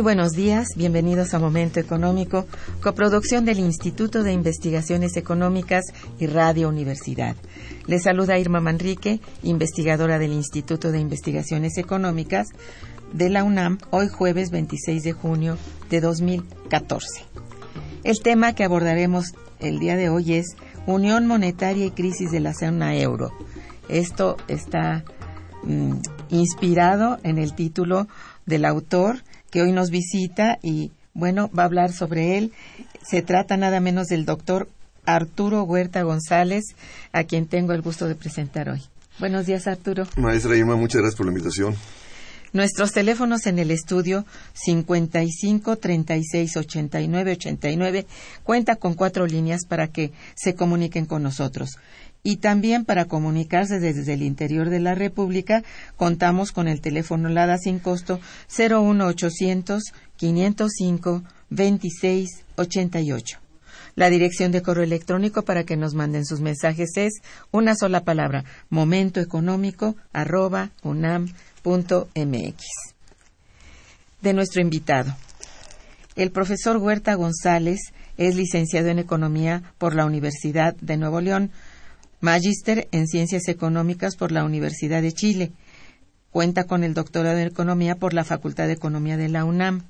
Muy buenos días, bienvenidos a Momento Económico, coproducción del Instituto de Investigaciones Económicas y Radio Universidad. Les saluda Irma Manrique, investigadora del Instituto de Investigaciones Económicas de la UNAM, hoy jueves 26 de junio de 2014. El tema que abordaremos el día de hoy es Unión Monetaria y Crisis de la Zona Euro. Esto está mm, inspirado en el título del autor que hoy nos visita y bueno, va a hablar sobre él. Se trata nada menos del doctor Arturo Huerta González, a quien tengo el gusto de presentar hoy. Buenos días, Arturo. Maestra Irma, muchas gracias por la invitación. Nuestros teléfonos en el estudio 55 36 89 89 cuenta con cuatro líneas para que se comuniquen con nosotros. Y también para comunicarse desde el interior de la República, contamos con el teléfono LADA sin costo 01800 505 2688. La dirección de correo electrónico para que nos manden sus mensajes es una sola palabra, momentoeconómico arroba unam.mx. De nuestro invitado. El profesor Huerta González es licenciado en Economía por la Universidad de Nuevo León, Magíster en Ciencias Económicas por la Universidad de Chile. Cuenta con el doctorado en Economía por la Facultad de Economía de la UNAM.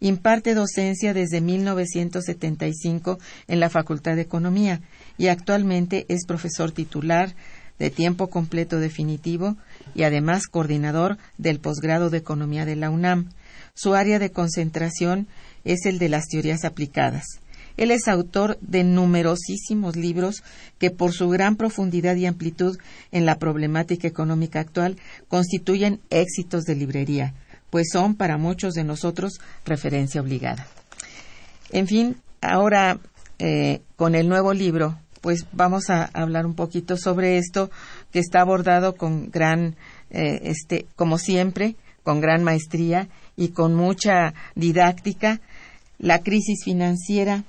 Imparte docencia desde 1975 en la Facultad de Economía y actualmente es profesor titular de tiempo completo definitivo y además coordinador del posgrado de Economía de la UNAM. Su área de concentración es el de las teorías aplicadas. Él es autor de numerosísimos libros que por su gran profundidad y amplitud en la problemática económica actual constituyen éxitos de librería, pues son para muchos de nosotros referencia obligada. En fin, ahora eh, con el nuevo libro, pues vamos a hablar un poquito sobre esto que está abordado con gran, eh, este, como siempre, con gran maestría y con mucha didáctica, la crisis financiera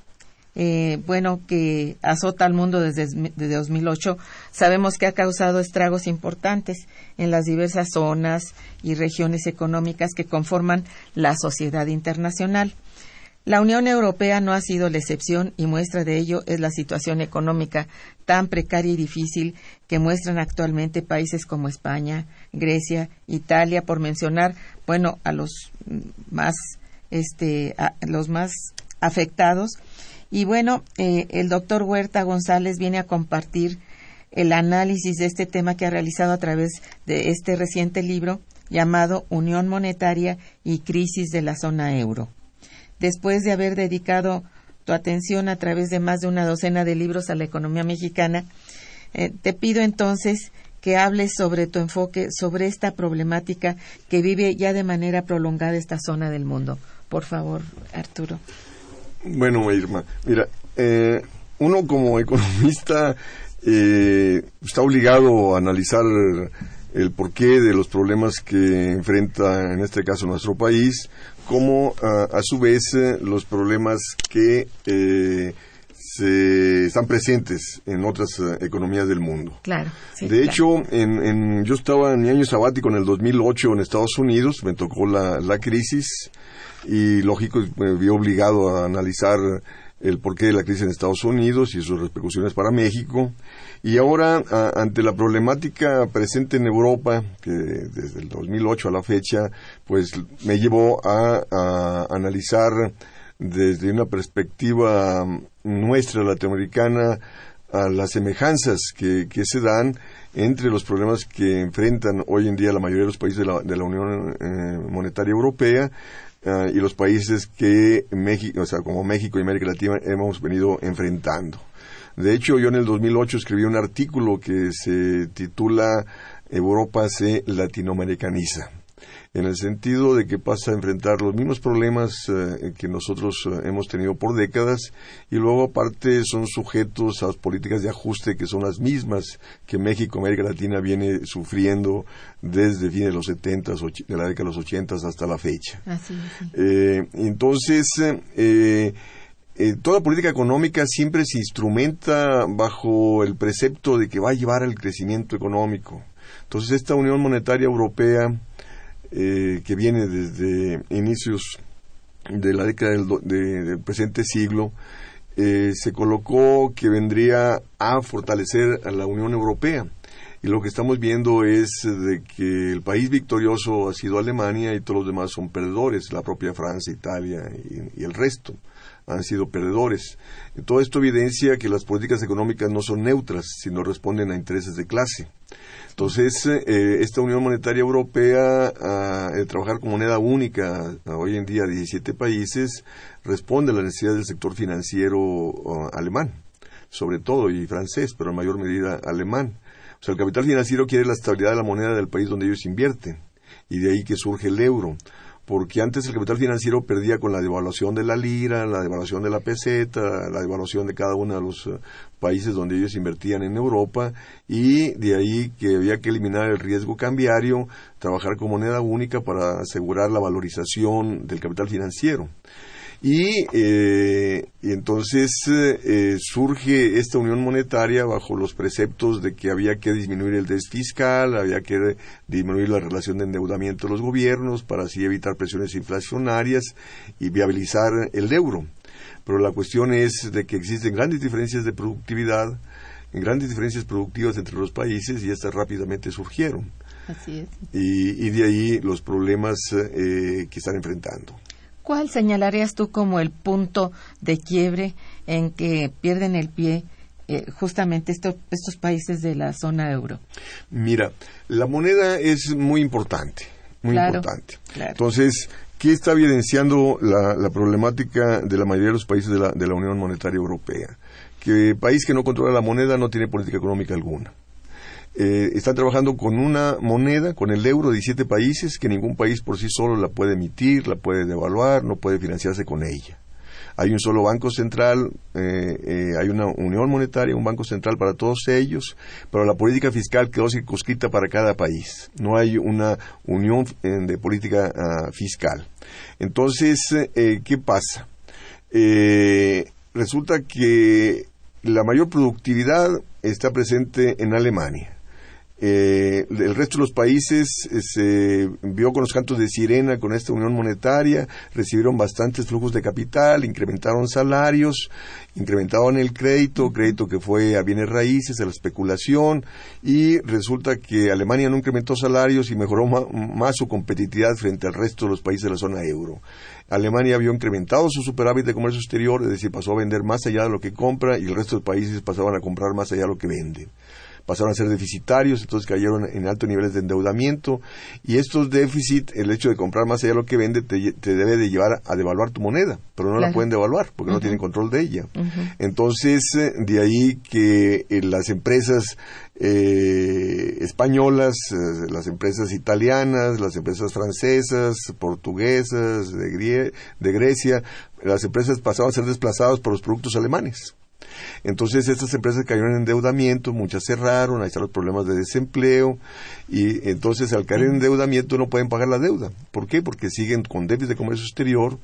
eh, bueno, que azota al mundo desde, desde 2008, sabemos que ha causado estragos importantes en las diversas zonas y regiones económicas que conforman la sociedad internacional. La Unión Europea no ha sido la excepción y muestra de ello es la situación económica tan precaria y difícil que muestran actualmente países como España, Grecia, Italia, por mencionar, bueno, a los más, este, a los más afectados y bueno, eh, el doctor Huerta González viene a compartir el análisis de este tema que ha realizado a través de este reciente libro llamado Unión Monetaria y Crisis de la Zona Euro. Después de haber dedicado tu atención a través de más de una docena de libros a la economía mexicana, Eh, te pido entonces que hables sobre tu enfoque sobre esta problemática que vive ya de manera prolongada esta zona del mundo. Por favor, Arturo. Bueno, Irma, mira, eh, uno como economista eh, está obligado a analizar el porqué de los problemas que enfrenta en este caso nuestro país, como a, su vez los problemas que eh, se están presentes en otras eh, economías del mundo. Claro. de hecho, en, yo estaba en mi año sabático en el 2008 en Estados Unidos, me tocó la, la crisis y lógico me vi obligado a analizar el porqué de la crisis en Estados Unidos y sus repercusiones para México. Y ahora, ante la problemática presente en Europa, que desde el 2008 a la fecha, pues me llevó a, analizar desde una perspectiva nuestra latinoamericana a las semejanzas que, se dan entre los problemas que enfrentan hoy en día la mayoría de los países de la, Unión eh, Monetaria Europea Ah, y los países que México, o sea, como México y América Latina hemos venido enfrentando. De hecho, yo en el 2008 escribí un artículo que se titula Europa se latinoamericaniza en el sentido de que pasa a enfrentar los mismos problemas eh, que nosotros eh, hemos tenido por décadas y luego aparte son sujetos a las políticas de ajuste que son las mismas que México, América Latina viene sufriendo desde fines de los 70, de la década de los 80 hasta la fecha. Eh, entonces, toda política económica siempre se instrumenta bajo el precepto de que va a llevar al crecimiento económico. Entonces, esta Unión Monetaria Europea eh, que viene desde inicios de la década del, presente siglo, eh, se colocó que vendría a fortalecer a la Unión Europea. Y lo que estamos viendo es de que el país victorioso ha sido Alemania y todos los demás son perdedores, la propia Francia, Italia y el resto han sido perdedores. Todo esto evidencia que las políticas económicas no son neutras, sino responden a intereses de clase. Entonces, eh, esta Unión Monetaria Europea, ah, de trabajar con moneda única, hoy en día 17 países, responde a la necesidad del sector financiero ah, alemán, sobre todo, y francés, pero en mayor medida alemán. O sea, el capital financiero quiere la estabilidad de la moneda del país donde ellos invierten, y de ahí que surge el euro porque antes el capital financiero perdía con la devaluación de la lira, la devaluación de la peseta, la devaluación de cada uno de los países donde ellos invertían en Europa y de ahí que había que eliminar el riesgo cambiario, trabajar con moneda única para asegurar la valorización del capital financiero. Y, eh, entonces eh, surge esta unión monetaria bajo los preceptos de que había que disminuir el déficit fiscal, había que disminuir la relación de endeudamiento de los gobiernos para así evitar presiones inflacionarias y viabilizar el euro. Pero la cuestión es de que existen grandes diferencias de productividad, grandes diferencias productivas entre los países y estas rápidamente surgieron. Así es. Y, de ahí los problemas eh, que están enfrentando. ¿Cuál señalarías tú como el punto de quiebre en que pierden el pie eh, justamente estos, estos países de la zona euro? Mira, la moneda es muy importante, muy importante. Entonces, ¿qué está evidenciando la, problemática de la mayoría de los países de la, de la Unión Monetaria Europea? Que país que no controla la moneda no tiene política económica alguna. Eh, están trabajando con una moneda, con el euro de 17 países, que ningún país por sí solo la puede emitir, la puede devaluar, no puede financiarse con ella. Hay un solo banco central, eh, eh, hay una unión monetaria, un banco central para todos ellos, pero la política fiscal quedó circunscrita para cada país. No hay una unión de política ah, fiscal. Entonces, ¿qué pasa? resulta que la mayor productividad está presente en Alemania eh, el resto de los países eh, se vio con los cantos de sirena con esta unión monetaria, recibieron bastantes flujos de capital, incrementaron salarios, incrementaron el crédito, crédito que fue a bienes raíces, a la especulación, y resulta que Alemania no incrementó salarios y mejoró más su competitividad frente al resto de los países de la zona euro. Alemania había incrementado su superávit de comercio exterior, es decir, pasó a vender más allá de lo que compra y el resto de países pasaban a comprar más allá de lo que venden pasaron a ser deficitarios, entonces cayeron en altos niveles de endeudamiento y estos déficits, el hecho de comprar más allá de lo que vende, te, debe de llevar a devaluar tu moneda, pero no la pueden devaluar porque no tienen control de ella. Entonces, eh, de ahí que eh, las empresas eh, españolas, las empresas italianas, las empresas francesas, portuguesas, de, de Grecia, las empresas pasaban a ser desplazadas por los productos alemanes. Entonces estas empresas cayeron en endeudamiento, muchas cerraron, ahí están los problemas de desempleo y entonces al caer en endeudamiento no pueden pagar la deuda. ¿Por qué? Porque siguen con déficit de comercio exterior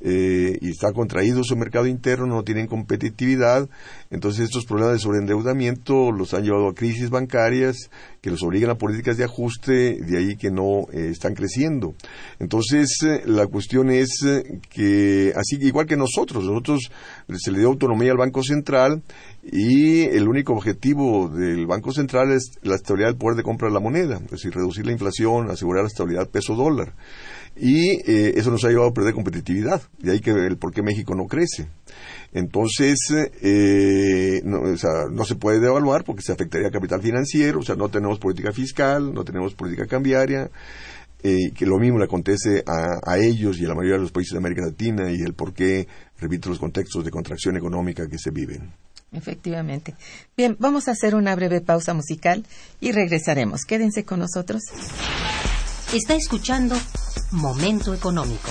eh, y está contraído su mercado interno, no tienen competitividad. Entonces estos problemas de sobreendeudamiento los han llevado a crisis bancarias que los obligan a políticas de ajuste, de ahí que no eh, están creciendo. Entonces eh, la cuestión es que, así igual que nosotros, nosotros se le dio autonomía al Banco Central y el único objetivo del Banco Central es la estabilidad del poder de compra de la moneda, es decir, reducir la inflación, asegurar la estabilidad peso-dólar. Y eh, eso nos ha llevado a perder competitividad, de ahí que el por qué México no crece. Entonces, eh, no, o sea, no se puede devaluar porque se afectaría al capital financiero, o sea, no tenemos política fiscal, no tenemos política cambiaria, eh, que lo mismo le acontece a, a, ellos y a la mayoría de los países de América Latina y el por qué, repito, los contextos de contracción económica que se viven. Efectivamente. Bien, vamos a hacer una breve pausa musical y regresaremos. Quédense con nosotros. Está escuchando Momento Económico.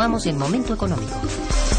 Continuamos en Momento Económico.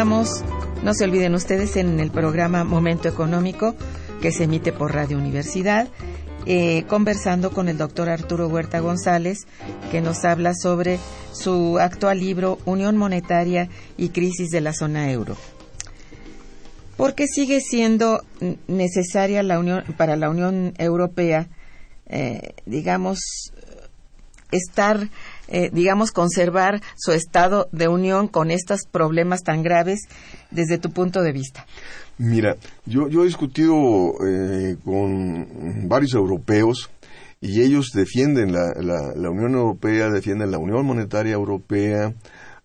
Estamos, no se olviden ustedes, en el programa Momento Económico que se emite por Radio Universidad, eh, conversando con el doctor Arturo Huerta González, que nos habla sobre su actual libro Unión Monetaria y Crisis de la Zona Euro. ¿Por qué sigue siendo necesaria la Unión, para la Unión Europea, eh, digamos, estar eh, digamos, conservar su estado de unión con estos problemas tan graves desde tu punto de vista? Mira, yo, yo he discutido eh, con varios europeos y ellos defienden la, la, Unión Europea, defienden la Unión Monetaria Europea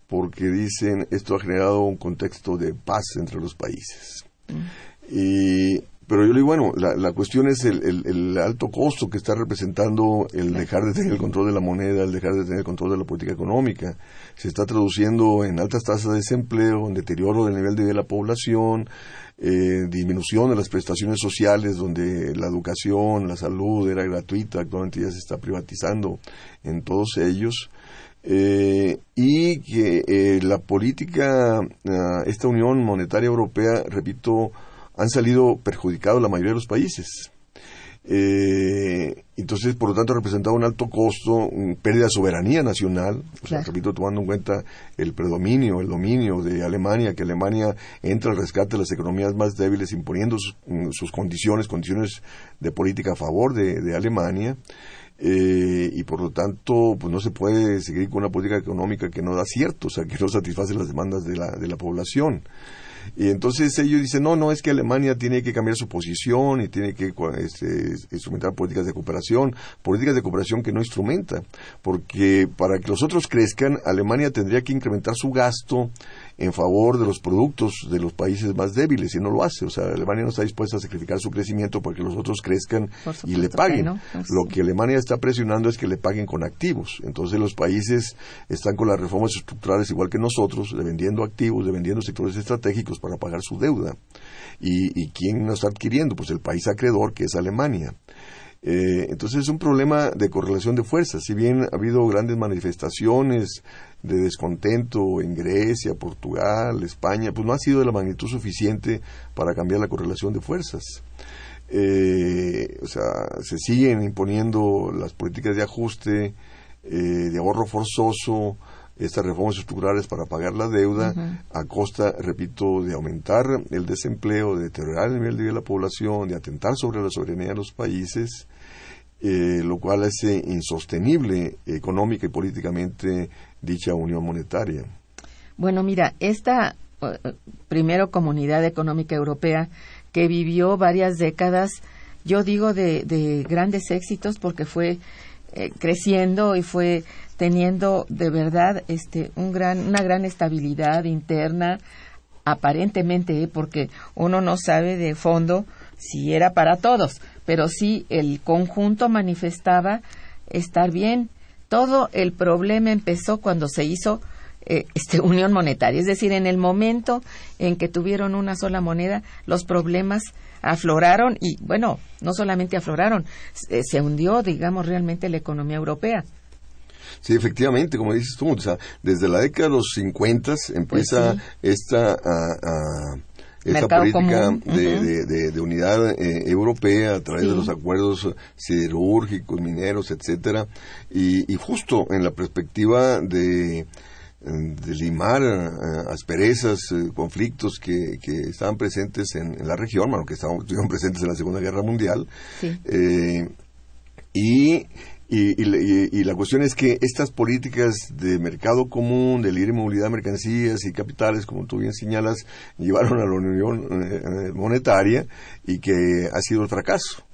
porque dicen esto ha generado un contexto de paz entre los países. Mm. Y pero yo le digo, bueno, la, la cuestión es el, el, alto costo que está representando el dejar de tener el control de la moneda, el dejar de tener el control de la política económica. Se está traduciendo en altas tasas de desempleo, en deterioro del nivel de vida de la población, eh, disminución de las prestaciones sociales, donde la educación, la salud era gratuita, actualmente ya se está privatizando en todos ellos. Eh, y que eh, la política, ah, esta Unión Monetaria Europea, repito, han salido perjudicados la mayoría de los países. Eh, entonces, por lo tanto, representaba un alto costo, pérdida de soberanía nacional, o sea, Claro. repito, tomando en cuenta el predominio, el dominio de Alemania, que Alemania entra al rescate de las economías más débiles, imponiendo sus, mm, sus condiciones, condiciones de política a favor de, de Alemania, eh, y por lo tanto, pues no se puede seguir con una política económica que no da cierto, o sea, que no satisface las demandas de la, de la población. Y entonces ellos dicen, no, no, es que Alemania tiene que cambiar su posición y tiene que este, instrumentar políticas de cooperación, políticas de cooperación que no instrumenta, porque para que los otros crezcan, Alemania tendría que incrementar su gasto en favor de los productos de los países más débiles y no lo hace. O sea, Alemania no está dispuesta a sacrificar su crecimiento para que los otros crezcan y le paguen. no, pues Lo que Alemania está presionando es que le paguen con activos. Entonces los países están con las reformas estructurales igual que nosotros, vendiendo activos, vendiendo sectores estratégicos para pagar su deuda. ¿Y, y quién nos está adquiriendo? Pues el país acreedor que es Alemania. Eh, entonces es un problema de correlación de fuerzas. Si bien ha habido grandes manifestaciones de descontento en Grecia, Portugal, España, pues no ha sido de la magnitud suficiente para cambiar la correlación de fuerzas. Eh, o sea, se siguen imponiendo las políticas de ajuste, eh, de ahorro forzoso, estas reformas estructurales para pagar la deuda a costa, repito, de aumentar el desempleo, de deteriorar el nivel de vida de la población, de atentar sobre la soberanía de los países, eh, lo cual hace insostenible económica y políticamente dicha unión monetaria. Bueno, mira, esta eh, primero comunidad económica europea que vivió varias décadas, yo digo de, de grandes éxitos porque fue eh, creciendo y fue teniendo de verdad este un gran una gran estabilidad interna aparentemente ¿eh? porque uno no sabe de fondo si era para todos pero sí el conjunto manifestaba estar bien todo el problema empezó cuando se hizo eh, este, unión monetaria. Es decir, en el momento en que tuvieron una sola moneda, los problemas afloraron y, bueno, no solamente afloraron, se, se hundió, digamos, realmente la economía europea. Sí, efectivamente, como dices tú, o sea, desde la década de los 50 empieza sí. esta, ah, ah, esta política común, de, ujú. de- de- de unidad eh, europea a través Sí. de los acuerdos siderúrgicos, mineros, etcétera, y, y justo en la perspectiva de de limar eh, asperezas, eh, conflictos que, que estaban presentes en, en la región, bueno, que estaban, estuvieron presentes en la Segunda Guerra Mundial, Sí. eh, y, y, y y- la cuestión es que estas políticas de mercado común, de libre movilidad de mercancías y capitales, como tú bien señalas, llevaron a la unión eh, monetaria y que ha sido el fracaso.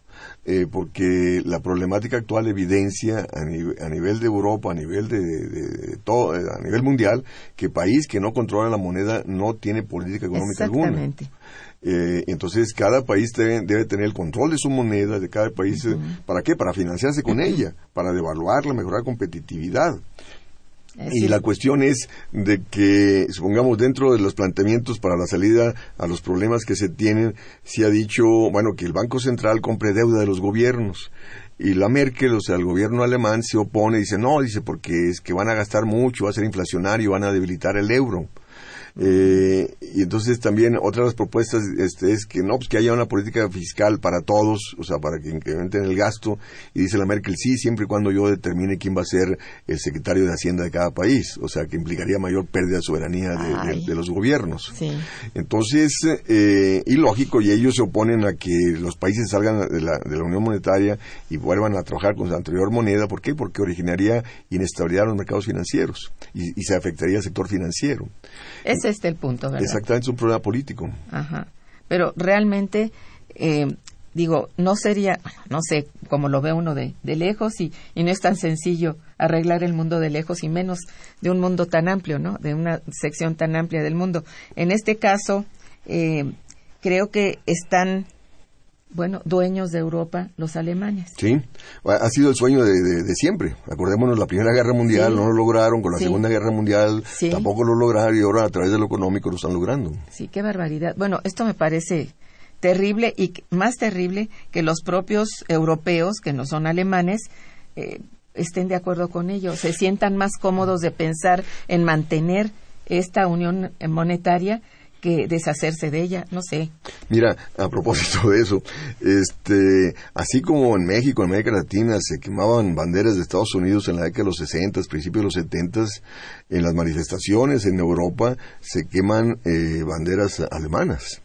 Eh, porque la problemática actual evidencia a, nive- a nivel de Europa, a nivel de, de- de todo, eh, a nivel mundial, que país que no controla la moneda no tiene política económica alguna. Eh, entonces cada país debe, debe tener el control de su moneda, de cada país. eh, ¿Para qué? Para financiarse con ella, para devaluarla, mejorar competitividad. Y la cuestión es de que, supongamos, dentro de los planteamientos para la salida a los problemas que se tienen, se ha dicho, bueno, que el Banco Central compre deuda de los gobiernos. Y la Merkel, o sea, el gobierno alemán se opone, dice, no, dice, porque es que van a gastar mucho, va a ser inflacionario, van a debilitar el euro. Eh, y entonces también otra de las propuestas este, es que no, pues que haya una política fiscal para todos, o sea, para que incrementen el gasto. Y dice la Merkel, sí, siempre y cuando yo determine quién va a ser el secretario de Hacienda de cada país, o sea, que implicaría mayor pérdida de soberanía de, de- Ay. de los gobiernos. sí. Entonces, eh, ilógico, y ellos se oponen a que los países salgan de la, de la Unión Monetaria y vuelvan a trabajar con su anterior moneda. ¿Por qué? Porque originaría inestabilidad en los mercados financieros y, y se afectaría al sector financiero. Es este el punto, ¿verdad? Exactamente, es un problema político. Ajá. Pero realmente, eh, digo, no sería, no sé cómo lo ve uno de, de lejos y, y no es tan sencillo arreglar el mundo de lejos y menos de un mundo tan amplio, ¿no? De una sección tan amplia del mundo. En este caso, eh, creo que están, bueno, dueños de Europa los alemanes. Sí, ha sido el sueño de, de- de siempre. Acordémonos, la Primera Guerra Mundial Sí. no lo lograron, con la Sí. Segunda Guerra Mundial Sí. tampoco lo lograron y ahora a través de lo económico lo están logrando. Sí, qué barbaridad. Bueno, esto me parece terrible y más terrible que los propios europeos, que no son alemanes, eh, estén de acuerdo con ello, se sientan más cómodos de pensar en mantener esta unión monetaria que deshacerse de ella, no sé. Mira, a propósito de eso, este, así como en México, en América Latina, se quemaban banderas de Estados Unidos en la década de los 60, principios de los 70, en las manifestaciones en Europa se queman eh, banderas alemanas.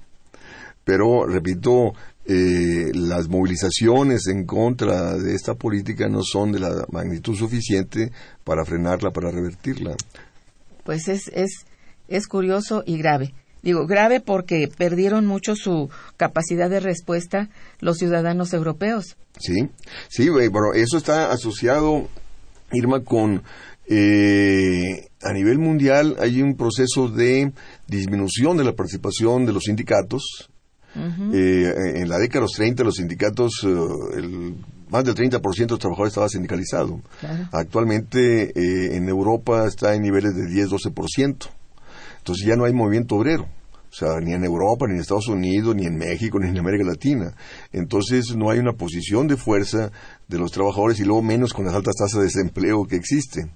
Pero, repito, eh, las movilizaciones en contra de esta política no son de la magnitud suficiente para frenarla, para revertirla. Pues es, es, es curioso y grave. Digo, grave porque perdieron mucho su capacidad de respuesta los ciudadanos europeos. Sí, sí, pero eso está asociado, Irma, con eh, a nivel mundial hay un proceso de disminución de la participación de los sindicatos. Eh, en la década de los 30 los sindicatos, eh, el, más del 30% de los trabajadores estaba sindicalizado. Actualmente en Europa está en niveles de 10-12%. Entonces ya no hay movimiento obrero. O sea, ni en Europa, ni en Estados Unidos, ni en México, ni en América Latina. Entonces no hay una posición de fuerza de los trabajadores y luego menos con las altas tasas de desempleo que existen.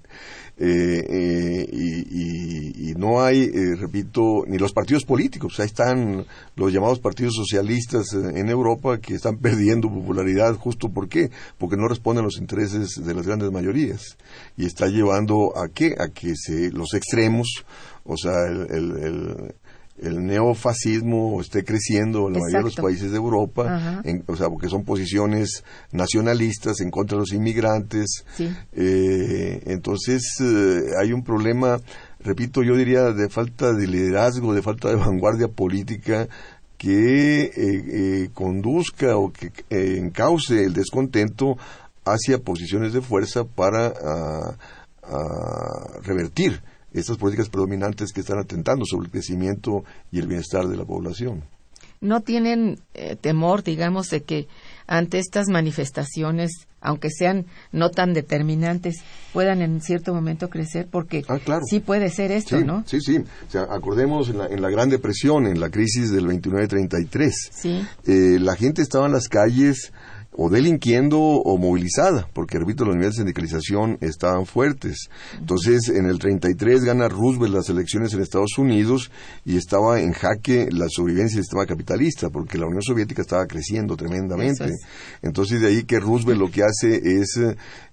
Eh, eh, y, no hay, eh, repito, ni los partidos políticos. Ahí están los llamados partidos socialistas en Europa que están perdiendo popularidad justo ¿por qué? Porque no responden a los intereses de las grandes mayorías. Y está llevando a qué? A que se, los extremos o sea, el, el, neofascismo esté creciendo en la mayoría de los países de Europa, o sea, porque son posiciones nacionalistas en contra de los inmigrantes. Eh, entonces, eh, hay un problema, repito, yo diría, de falta de liderazgo, de falta de vanguardia política que eh, conduzca o que encauce el descontento hacia posiciones de fuerza para ah, ah, revertir estas políticas predominantes que están atentando sobre el crecimiento y el bienestar de la población. No tienen eh, temor, digamos, de que ante estas manifestaciones, aunque sean no tan determinantes, puedan en cierto momento crecer, porque ah, sí puede ser esto, ¿no? Sí, sí. O sea, acordemos en la, en la, Gran Depresión, en la crisis del 29-33, sí. Eh, la gente estaba en las calles o delinquiendo o movilizada, porque repito, los niveles de sindicalización estaban fuertes. Entonces, en el 33 gana Roosevelt las elecciones en Estados Unidos y estaba en jaque la sobrevivencia del sistema capitalista, porque la Unión Soviética estaba creciendo tremendamente. Entonces, de ahí que Roosevelt lo que hace es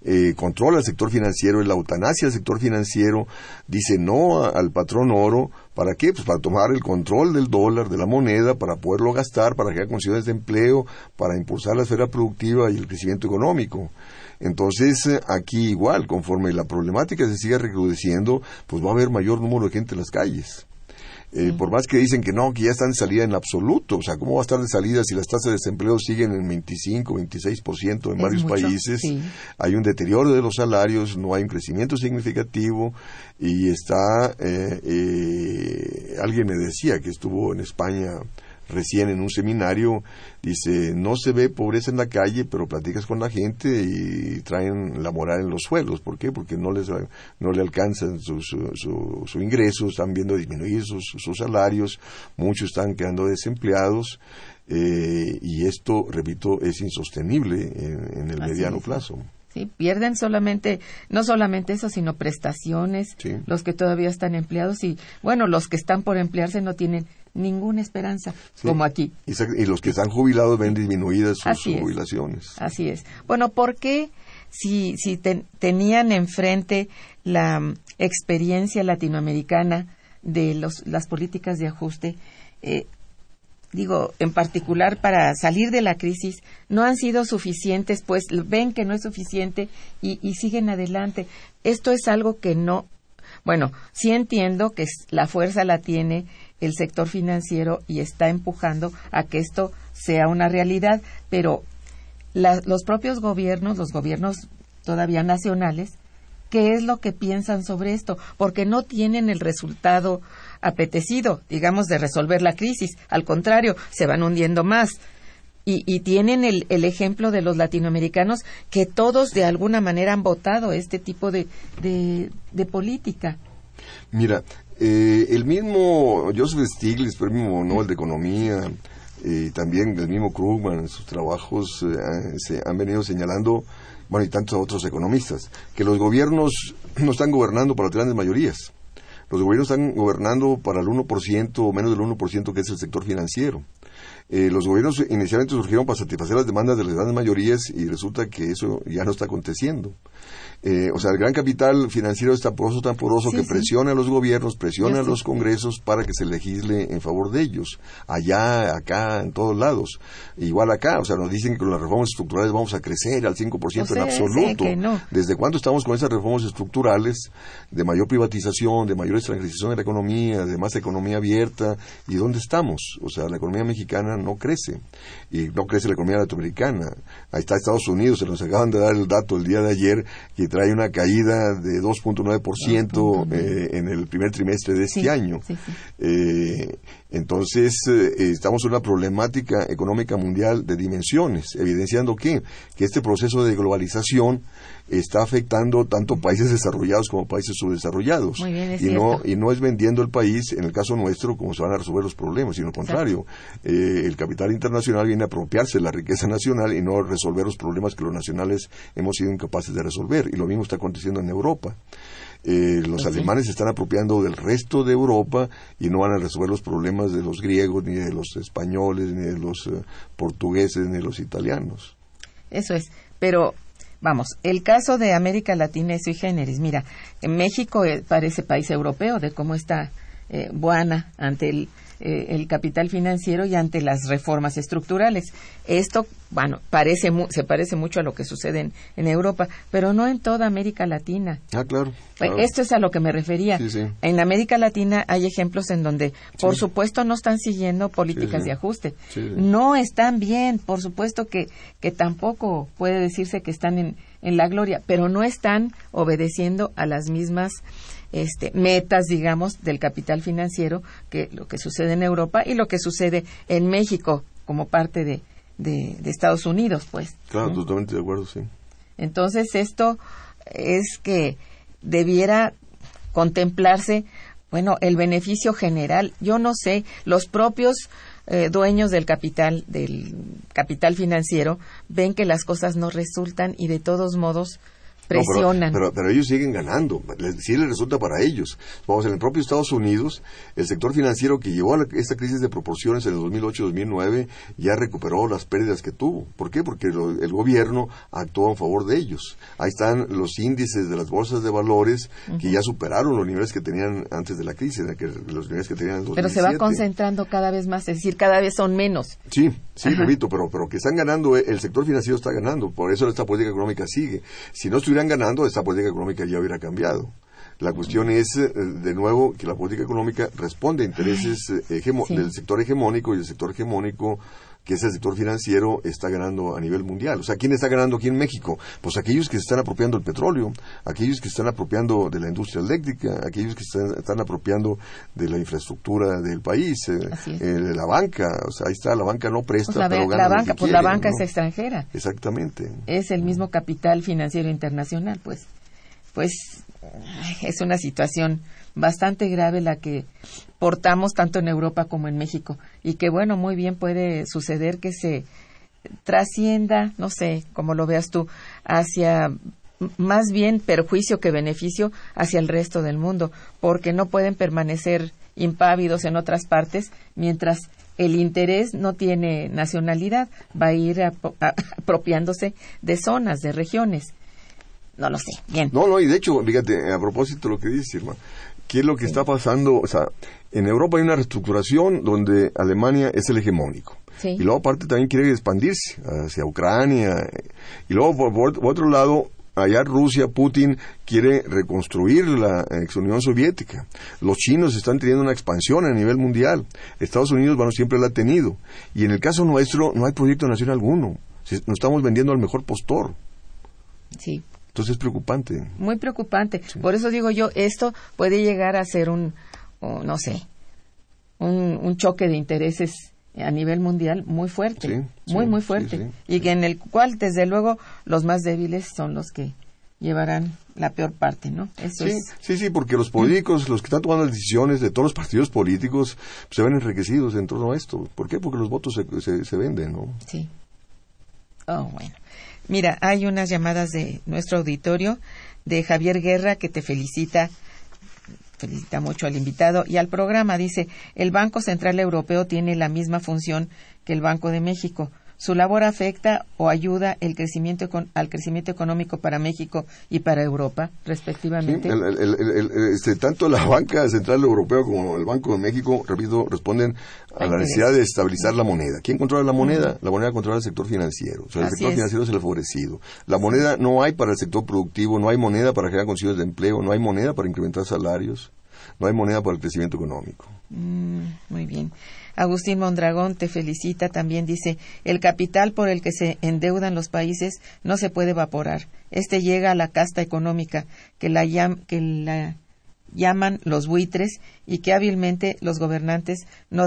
eh, controla el sector financiero, la eutanasia del sector financiero, dice no al patrón oro, ¿Para qué? Pues para tomar el control del dólar, de la moneda, para poderlo gastar, para crear condiciones de empleo, para impulsar la esfera productiva y el crecimiento económico. Entonces, eh, aquí igual, conforme la problemática se siga recrudeciendo, pues va a haber mayor número de gente en las calles. Eh, por más que dicen que no, que ya están de salida en absoluto, o sea, ¿cómo va a estar de salida si las tasas de desempleo siguen en 25, 26% en varios países? Hay un deterioro de los salarios, no hay un crecimiento significativo y está, eh, eh, alguien me decía que estuvo en España recién en un seminario, dice, no se ve pobreza en la calle, pero platicas con la gente y traen la moral en los suelos. ¿Por qué? Porque no, les, no le alcanzan sus su, ingresos, están viendo disminuir sus, sus salarios, muchos están quedando desempleados. Eh, y esto, repito, es insostenible en, el mediano plazo. Sí, pierden solamente, no solamente eso, sino prestaciones, los que todavía están empleados y, bueno, los que están por emplearse no tienen ninguna esperanza, como aquí. Y, los que están jubilados ven disminuidas sus jubilaciones. Así es. Bueno, ¿por qué si, si tenían enfrente la mm, experiencia latinoamericana de los, las políticas de ajuste, eh, digo, en particular para salir de la crisis, no han sido suficientes, pues ven que no es suficiente y, y siguen adelante. Esto es algo que no, bueno, sí entiendo que la fuerza la tiene el sector financiero y está empujando a que esto sea una realidad, pero los propios gobiernos, los gobiernos todavía nacionales, ¿qué es lo que piensan sobre esto? Porque no tienen el resultado apetecido, digamos, de resolver la crisis. Al contrario, se van hundiendo más. Y, tienen el, ejemplo de los latinoamericanos que todos de alguna manera han votado este tipo de, de política. Mira, eh, el mismo Joseph Stiglitz, mismo Nobel de Economía, y también el mismo Krugman en sus trabajos eh, se han venido señalando, bueno, y tantos otros economistas, que los gobiernos no están gobernando para las grandes mayorías. Los gobiernos están gobernando para el 1% o menos del 1% que es el sector financiero. Eh, los gobiernos inicialmente surgieron para satisfacer las demandas de las grandes mayorías y resulta que eso ya no está aconteciendo. Eh, o sea, el gran capital financiero es tan poroso, tan poroso que presiona a los gobiernos, presiona a los congresos para que se legisle en favor de ellos. Allá, acá, en todos lados. Igual acá, o sea, nos dicen que con las reformas estructurales vamos a crecer al 5% en absoluto. ¿Desde cuándo estamos con esas reformas estructurales de mayor privatización, de mayor extranjerización de la economía, de más economía abierta? ¿Y dónde estamos? O sea, la economía mexicana no crece. Y no crece la economía latinoamericana. Ahí está Estados Unidos, se nos acaban de dar el dato el día de ayer que trae una caída de 2.9% eh, en el primer trimestre de este año. Eh, entonces, eh, estamos en una problemática económica mundial de dimensiones, evidenciando que, que este proceso de globalización está afectando tanto países desarrollados como países subdesarrollados. y, no, y no es vendiendo el país, en el caso nuestro, como se van a resolver los problemas, sino al contrario. Eh, el capital internacional viene a apropiarse de la riqueza nacional y no resolver los problemas que los nacionales hemos sido incapaces de resolver. Y lo mismo está aconteciendo en Europa. Eh, los alemanes se están apropiando del resto de Europa y no van a resolver los problemas de los griegos, ni de los españoles, ni de los eh, portugueses, ni de los italianos. Eso es. Pero Vamos, el caso de América Latina es sui generis. Mira, en México eh, parece país europeo de cómo está eh, Buana ante el, eh, el, capital financiero y ante las reformas estructurales. Esto, bueno, parece se parece mucho a lo que sucede en, Europa, pero no en toda América Latina. Ah, claro. Esto es a lo que me refería. En América Latina hay ejemplos en donde, por supuesto, no están siguiendo políticas de ajuste. No están bien, por supuesto que, que tampoco puede decirse que están en, en la gloria, pero no están obedeciendo a las mismas este, metas, digamos, del capital financiero, que lo que sucede en Europa y lo que sucede en México como parte de, de, Estados Unidos, pues. Claro, totalmente de acuerdo, sí. Entonces, esto es que debiera contemplarse, bueno, el beneficio general. Yo no sé, los propios eh, dueños del capital, del capital financiero, ven que las cosas no resultan y de todos modos presionan. pero, pero, ellos siguen ganando, sí les resulta para ellos. Vamos, en el propio Estados Unidos, el sector financiero que llevó a esta crisis de proporciones en el 2008-2009 ya recuperó las pérdidas que tuvo. ¿Por qué? Porque el gobierno actuó a favor de ellos. Ahí están los índices de las bolsas de valores que ya superaron los niveles que tenían antes de la crisis, los niveles que tenían en Pero se va concentrando cada vez más, es decir, cada vez son menos. Sí, sí, repito, pero, pero que están ganando, eh, el sector financiero está ganando, por eso esta política económica sigue. Si no estuviera ganando, esta política económica ya hubiera cambiado. La cuestión es, eh, de nuevo, que la política económica responde a intereses eh, del sector hegemónico y el sector hegemónico que es el sector financiero, está ganando a nivel mundial. O sea, ¿quién está ganando aquí en México? Pues aquellos que se están apropiando del petróleo, aquellos que se están apropiando de la industria eléctrica, aquellos que se están, apropiando de la infraestructura del país, eh, de la banca. O sea, ahí está, la banca no presta, pues pero gana la banca, pues la banca es extranjera. Exactamente. Es el mismo capital financiero internacional, pues. Pues es una situación bastante grave la que portamos tanto en Europa como en México y que bueno, muy bien puede suceder que se trascienda, no sé, como lo veas tú, hacia más bien perjuicio que beneficio hacia el resto del mundo, porque no pueden permanecer impávidos en otras partes mientras el interés no tiene nacionalidad, va a ir apropiándose de zonas, de regiones. No lo sé, bien. No, no, y de hecho, fíjate, a propósito de lo que dices, Irma, ¿Qué es lo que está pasando? O sea, en Europa hay una reestructuración donde Alemania es el hegemónico. Y luego aparte también quiere expandirse hacia Ucrania. Y luego por, otro lado, allá Rusia, Putin quiere reconstruir la ex Unión Soviética. Los chinos están teniendo una expansión a nivel mundial. Estados Unidos, bueno, siempre la ha tenido. Y en el caso nuestro no hay proyecto nacional alguno. Nos estamos vendiendo al mejor postor. Sí. Entonces es preocupante. Muy preocupante. Por eso digo yo, esto puede llegar a ser un, no sé, un, choque de intereses a nivel mundial muy fuerte, muy, muy fuerte. y que en el cual, desde luego, los más débiles son los que llevarán la peor parte, ¿no? Eso sí, sí, sí, porque los políticos, los que están tomando decisiones de todos los partidos políticos, se ven enriquecidos en torno a esto. ¿Por qué? Porque los votos se, se, se venden, ¿no? Sí. Oh, bueno. Mira, hay unas llamadas de nuestro auditorio de Javier Guerra que te felicita felicita mucho al invitado y al programa. Dice, el Banco Central Europeo tiene la misma función que el Banco de México. Su labor afecta o ayuda el crecimiento al crecimiento económico para México y para Europa, respectivamente. este, tanto la banca central europea como el Banco de México, repito, responden a la necesidad de estabilizar la moneda. ¿Quién controla la moneda? La moneda controla el sector financiero. O sea, el sector financiero es el favorecido. La moneda no hay para el sector productivo, no hay moneda para generar condiciones de empleo, no hay moneda para incrementar salarios, no hay moneda para el crecimiento económico. Mm, muy bien. Agustín Mondragón te felicita, también dice, el capital por el que se endeudan los países no se puede evaporar. Este llega a la casta económica, que la, que la llaman los buitres y que hábilmente los gobernantes no,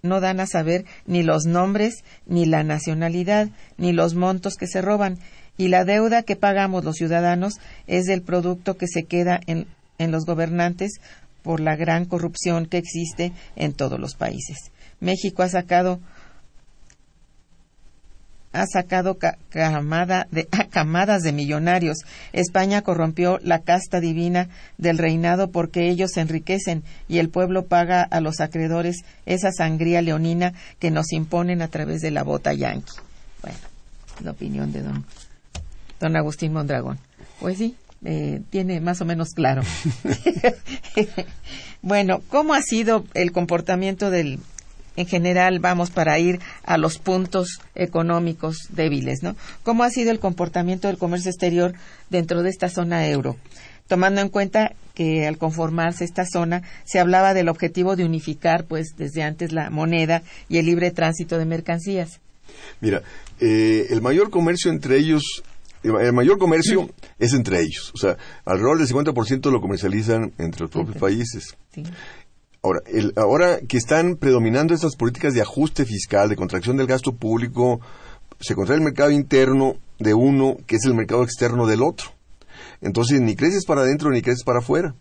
no dan a saber ni los nombres, ni la nacionalidad, ni los montos que se roban, y la deuda que pagamos los ciudadanos es del producto que se queda en los gobernantes por la gran corrupción que existe en todos los países. México ha sacado ha sacado camada de, camadas de millonarios. España corrompió la casta divina del reinado porque ellos se enriquecen y el pueblo paga a los acreedores esa sangría leonina que nos imponen a través de la bota yanqui. Bueno, la opinión de don, don Agustín Mondragón. Pues sí, eh, tiene más o menos claro. bueno, ¿cómo ha sido el comportamiento del en general vamos para ir a los puntos económicos débiles, ¿no? ¿Cómo ha sido el comportamiento del comercio exterior dentro de esta zona euro? Tomando en cuenta que al conformarse esta zona se hablaba del objetivo de unificar, pues, desde antes la moneda y el libre tránsito de mercancías. Mira, eh, el mayor comercio entre ellos el mayor comercio es entre ellos. O sea, alrededor del 50% lo comercializan entre los propios países. Sí. Ahora, el, ahora que están predominando estas políticas de ajuste fiscal, de contracción del gasto público, se contrae el mercado interno de uno, que es el mercado externo del otro. Entonces, ni creces para adentro ni creces para afuera.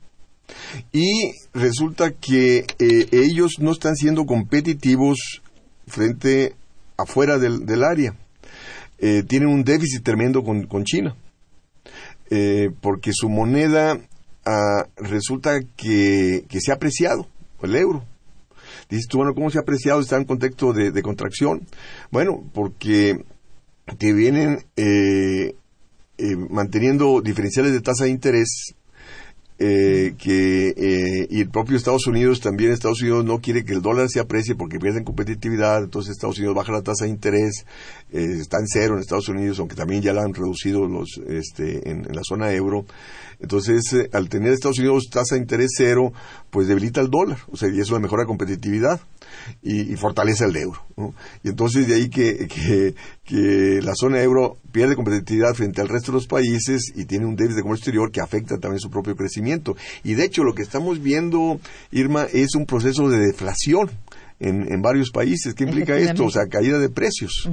Y resulta que eh, ellos no están siendo competitivos frente afuera del, área. Eh, tienen un déficit tremendo con, China. Eh, porque su moneda ah, resulta que se ha apreciado el euro. Dices tú, bueno, ¿cómo se ha apreciado? Está en contexto de, contracción. Bueno, porque te vienen eh, eh, manteniendo diferenciales de tasa de interés eh, que y el propio Estados Unidos también Estados Unidos no quiere que el dólar se aprecie porque pierden competitividad entonces Estados Unidos baja la tasa de interés está en cero en Estados Unidos aunque también ya la han reducido los este en la zona euro entonces, eh, al tener Estados Unidos tasa de interés cero, pues debilita el dólar, o sea, y eso mejora la competitividad y, fortalece el euro. Y entonces de ahí que, que, la zona euro pierde competitividad frente al resto de los países y tiene un déficit de comercio exterior que afecta también su propio crecimiento. Y de hecho, lo que estamos viendo, Irma, es un proceso de deflación en, en varios países. ¿Qué implica esto? O sea, caída de precios.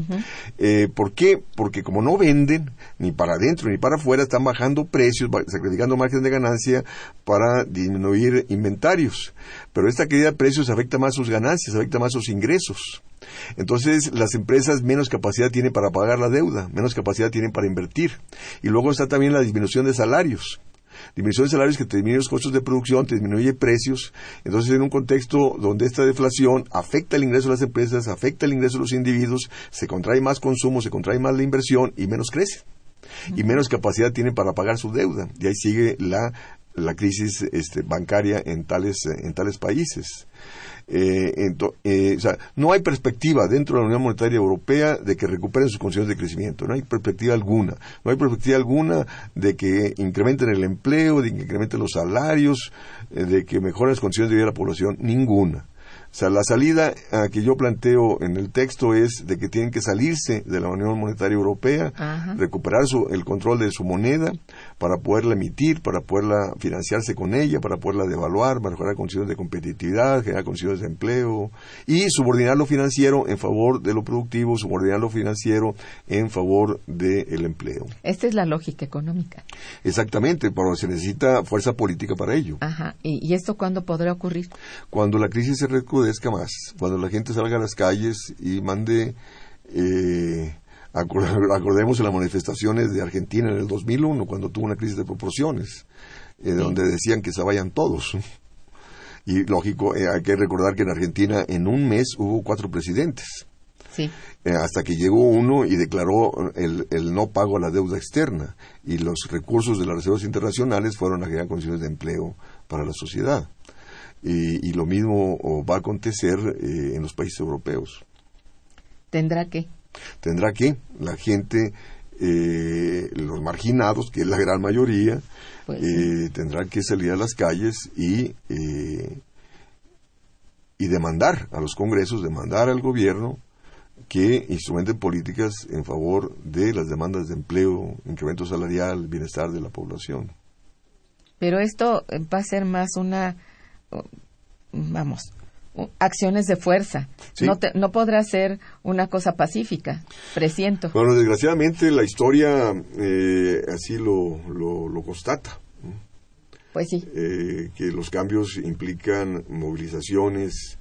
eh, ¿Por qué? Porque como no venden ni para adentro ni para afuera, están bajando precios, sacrificando margen de ganancia para disminuir inventarios. Pero esta caída de precios afecta más sus ganancias, afecta más sus ingresos. Entonces, las empresas menos capacidad tienen para pagar la deuda, menos capacidad tienen para invertir. Y luego está también la disminución de salarios disminución de salarios que te disminuye los costos de producción, te disminuye precios. Entonces, en un contexto donde esta deflación afecta el ingreso de las empresas, afecta el ingreso de los individuos, se contrae más consumo, se contrae más la inversión y menos crece. Y menos capacidad tienen para pagar su deuda. Y ahí sigue la, la crisis este, bancaria en tales, en tales países. Eh, eh, o sea, no hay perspectiva dentro de la Unión Monetaria Europea de que recuperen sus condiciones de crecimiento, no hay perspectiva alguna, no hay perspectiva alguna de que incrementen el empleo, de que incrementen los salarios, eh, de que mejoren las condiciones de vida de la población, ninguna. O sea, la salida que yo planteo en el texto es de que tienen que salirse de la Unión Monetaria Europea, recuperar el control de su moneda para poderla emitir, para poderla financiarse con ella, para poderla devaluar, mejorar condiciones de competitividad, generar condiciones de empleo y subordinar lo financiero en favor de lo productivo, subordinar lo financiero en favor del empleo. Esta es la lógica económica. Exactamente, pero se necesita fuerza política para ello. Ajá. ¿Y, esto cuándo podrá ocurrir? Cuando la crisis se recude más, cuando la gente salga a las calles y mande, eh, acordemos en las manifestaciones de Argentina en el 2001, cuando tuvo una crisis de proporciones, eh, donde decían que se vayan todos. Y lógico, eh, hay que recordar que en Argentina en un mes hubo cuatro presidentes. Sí. Eh, hasta que llegó uno y declaró el, el, no pago a la deuda externa y los recursos de las reservas internacionales fueron a generar condiciones de empleo para la sociedad. Y, y lo mismo va a acontecer eh, en los países europeos. ¿Tendrá que? Tendrá que la gente, eh, los marginados, que es la gran mayoría, Pues eh, tendrán que salir a las calles y, eh, y demandar a los congresos, demandar al gobierno que instrumenten políticas en favor de las demandas de empleo, incremento salarial, bienestar de la población. Pero esto va a ser más una, vamos, acciones de fuerza. Sí. No, te- no podrá ser una cosa pacífica, presiento. Bueno, desgraciadamente la historia eh, así lo, lo, lo constata. Pues sí, eh, que los cambios implican movilizaciones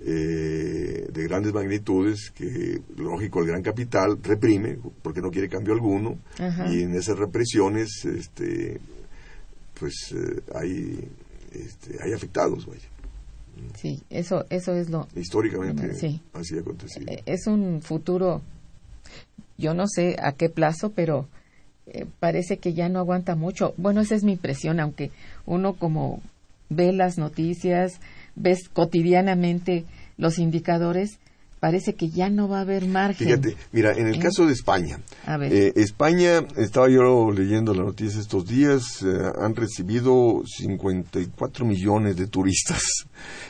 eh, de grandes magnitudes que, lógico, el gran capital reprime porque no quiere cambio alguno Ajá. y en esas represiones este, pues eh, hay, este, hay afectados, vaya. Sí, eso, eso es lo, Históricamente Sí. así ha acontecido. eh, es un futuro, yo no sé a qué plazo, pero eh, parece que ya no aguanta mucho. Bueno, esa es mi impresión, aunque uno como ve las noticias, ves cotidianamente los indicadores, parece que ya no va a haber margen. Fíjate, mira, en el ¿Eh? caso de España, A ver. eh, España, estaba yo leyendo la noticia estos días, eh, han recibido 54 millones de turistas.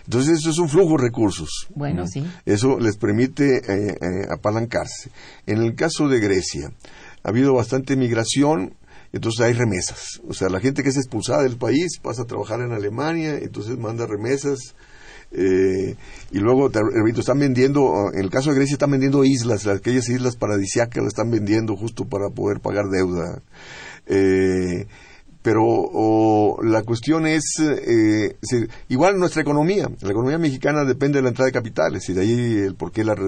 Entonces, eso es un flujo de recursos. Bueno, ¿no? sí. Eso les permite apalancarse. En el caso de Grecia, ha habido bastante migración. Entonces hay remesas. O sea, la gente que es expulsada del país pasa a trabajar en Alemania, entonces manda remesas. Eh, y luego, te repito, están vendiendo, en el caso de Grecia, están vendiendo islas, aquellas islas paradisíacas las están vendiendo justo para poder pagar deuda. Eh, pero o, la cuestión es, eh, si- igual nuestra economía, la economía mexicana depende de la entrada de capitales y de ahí el por qué las,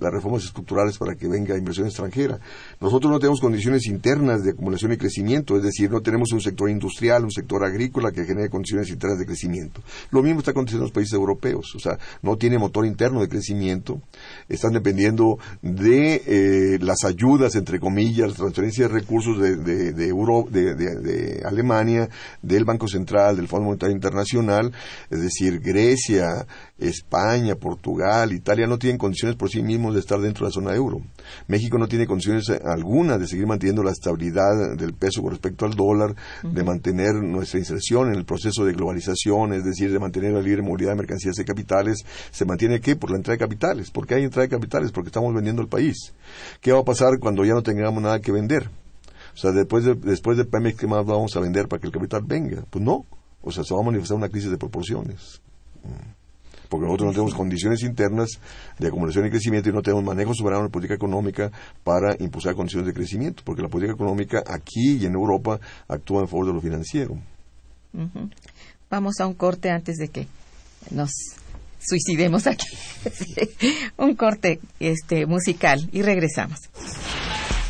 reformas estructurales para que venga inversión extranjera. Nosotros no tenemos condiciones internas de acumulación y crecimiento, es decir, no tenemos un sector industrial, un sector agrícola que genere condiciones internas de crecimiento. Lo mismo está aconteciendo en los países europeos, o sea, no tiene motor interno de crecimiento, están dependiendo de eh, las ayudas, entre comillas, las transferencias de recursos de, de, de, Euro- de, de Alemania, del Banco Central, del Fondo Monetario Internacional, es decir, Grecia, España, Portugal, Italia no tienen condiciones por sí mismos de estar dentro de la zona euro. México no tiene condiciones eh, alguna de seguir manteniendo la estabilidad del peso con respecto al dólar, de mantener nuestra inserción en el proceso de globalización, es decir, de mantener la libre movilidad de mercancías y capitales. ¿Se mantiene qué? Por la entrada de capitales. ¿Por qué hay entrada de capitales? Porque estamos vendiendo el país. ¿Qué va a pasar cuando ya no tengamos nada que vender? O sea, después de, después de Pemex, ¿qué más vamos a vender para que el capital venga? Pues no. O sea, se va a manifestar una crisis de proporciones. Mm. Porque nosotros no tenemos condiciones internas de acumulación y crecimiento y no tenemos manejo soberano de política económica para impulsar condiciones de crecimiento. Porque la política económica aquí y en Europa actúa en favor de lo financiero. Vamos a un corte antes de que nos suicidemos aquí. un corte este musical y regresamos.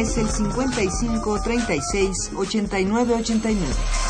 Es el 55 36 89 89.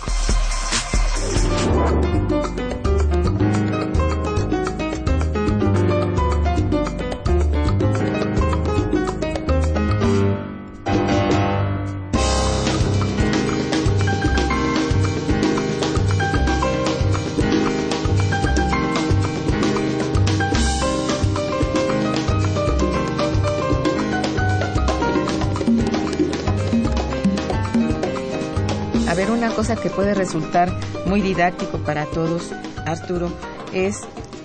Ver, una cosa que puede resultar muy didáctico para todos, Arturo, es,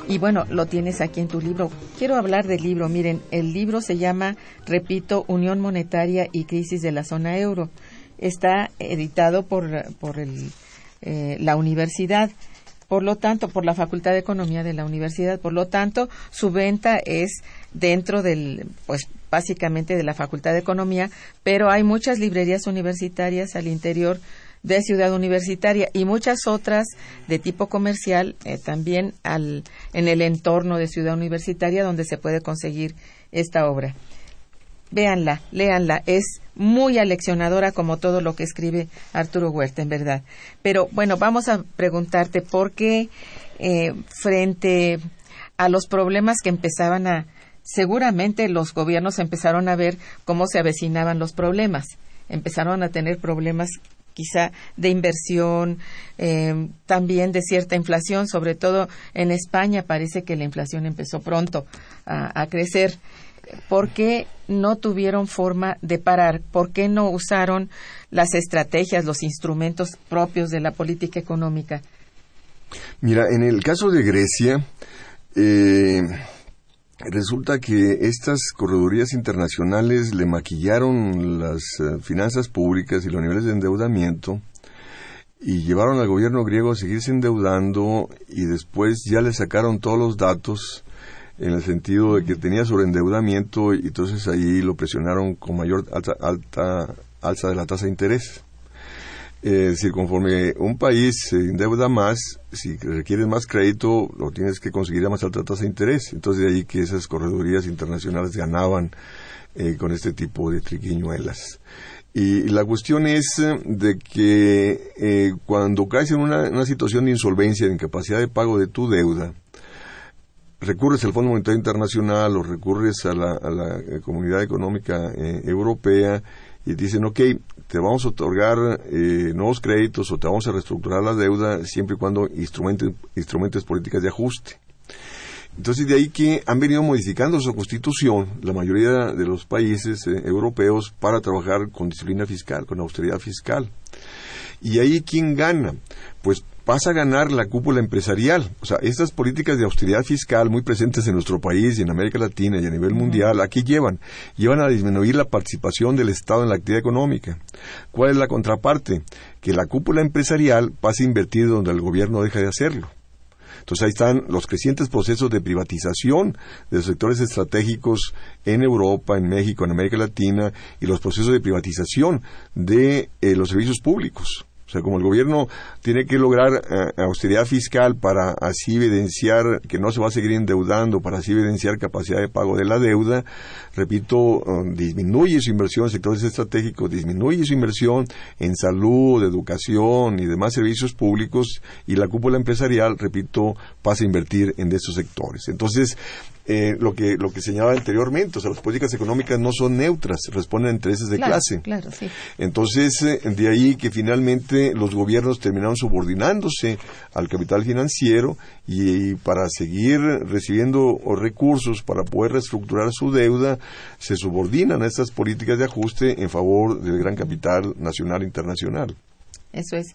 y bueno, lo tienes aquí en tu libro. Quiero hablar del libro. Miren, el libro se llama, repito, Unión Monetaria y Crisis de la Zona Euro. Está editado por, por el, eh, la universidad. Por lo tanto, por la Facultad de Economía de la universidad. Por lo tanto, su venta es dentro del, pues básicamente de la Facultad de Economía, pero hay muchas librerías universitarias al interior de Ciudad Universitaria y muchas otras de tipo comercial eh, también al, en el entorno de Ciudad Universitaria donde se puede conseguir esta obra. Véanla, léanla, es muy aleccionadora como todo lo que escribe Arturo Huerta, en verdad. Pero bueno, vamos a preguntarte por qué eh, frente a los problemas que empezaban a, seguramente los gobiernos empezaron a ver cómo se avecinaban los problemas, empezaron a tener problemas quizá de inversión, eh, también de cierta inflación, sobre todo en España parece que la inflación empezó pronto a, a crecer. ¿Por qué no tuvieron forma de parar? ¿Por qué no usaron las estrategias, los instrumentos propios de la política económica? Mira, en el caso de Grecia, eh, resulta que estas corredurías internacionales le maquillaron las eh, finanzas públicas y los niveles de endeudamiento y llevaron al gobierno griego a seguirse endeudando y después ya le sacaron todos los datos en el sentido de que tenía sobreendeudamiento y entonces ahí lo presionaron con mayor alta, alta alza de la tasa de interés. Eh, es decir, conforme un país se endeuda más, si requieres más crédito, lo tienes que conseguir a más alta tasa de interés. Entonces, de ahí que esas corredurías internacionales ganaban eh, con este tipo de triquiñuelas. Y la cuestión es eh, de que eh, cuando caes en una, situación de insolvencia, de incapacidad de pago de tu deuda, recurres al Fondo Monetario Internacional o recurres a la, eh, Comunidad Económica Europea y dicen, ok, te vamos a otorgar eh, nuevos créditos o te vamos a reestructurar la deuda siempre y cuando instrumentes, instrumentes políticas de ajuste. Entonces, de ahí que han venido modificando su constitución, la mayoría de los países eh, europeos, para trabajar con disciplina fiscal, con austeridad fiscal. Y ahí, ¿quién gana? Pues pasa a ganar la cúpula empresarial. O sea, estas políticas de austeridad fiscal muy presentes en nuestro país y en América Latina y a nivel mundial, aquí llevan? Llevan a disminuir la participación del Estado en la actividad económica. ¿Cuál es la contraparte? Que la cúpula empresarial pasa a invertir donde el gobierno deja de hacerlo. Entonces ahí están los crecientes procesos de privatización de los sectores estratégicos en Europa, en México, en América Latina y los procesos de privatización de eh, los servicios públicos. O sea, como el gobierno tiene que lograr eh, austeridad fiscal para así evidenciar que no se va a seguir endeudando, para así evidenciar capacidad de pago de la deuda, repito, eh, disminuye su inversión en sectores estratégicos, disminuye su inversión en salud, educación y demás servicios públicos y la cúpula empresarial, repito, pasa a invertir en esos sectores. Entonces, eh, lo que lo que señalaba anteriormente, o sea, las políticas económicas no son neutras, responden a intereses de claro, clase. Claro, sí. Entonces, eh, de ahí que finalmente los gobiernos terminaron subordinándose al capital financiero y, y para seguir recibiendo recursos para poder reestructurar su deuda, se subordinan a estas políticas de ajuste en favor del gran capital nacional e internacional. Eso es.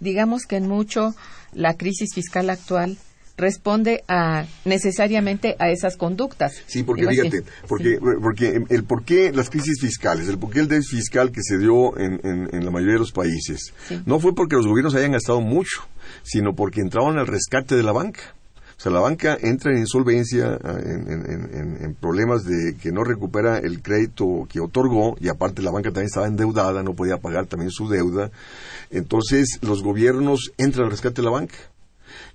Digamos que en mucho la crisis fiscal actual responde a necesariamente a esas conductas. Sí, porque fíjate, porque, porque el por qué las crisis fiscales, el por qué el déficit fiscal que se dio en, en- en la mayoría de los países, Sí. no fue porque los gobiernos hayan gastado mucho, sino porque entraban al rescate de la banca. O sea, la banca entra en insolvencia, ah, en, en- problemas de que no recupera el crédito que otorgó, y aparte la banca también estaba endeudada, no podía pagar también su deuda. Entonces, los gobiernos entran al rescate de la banca.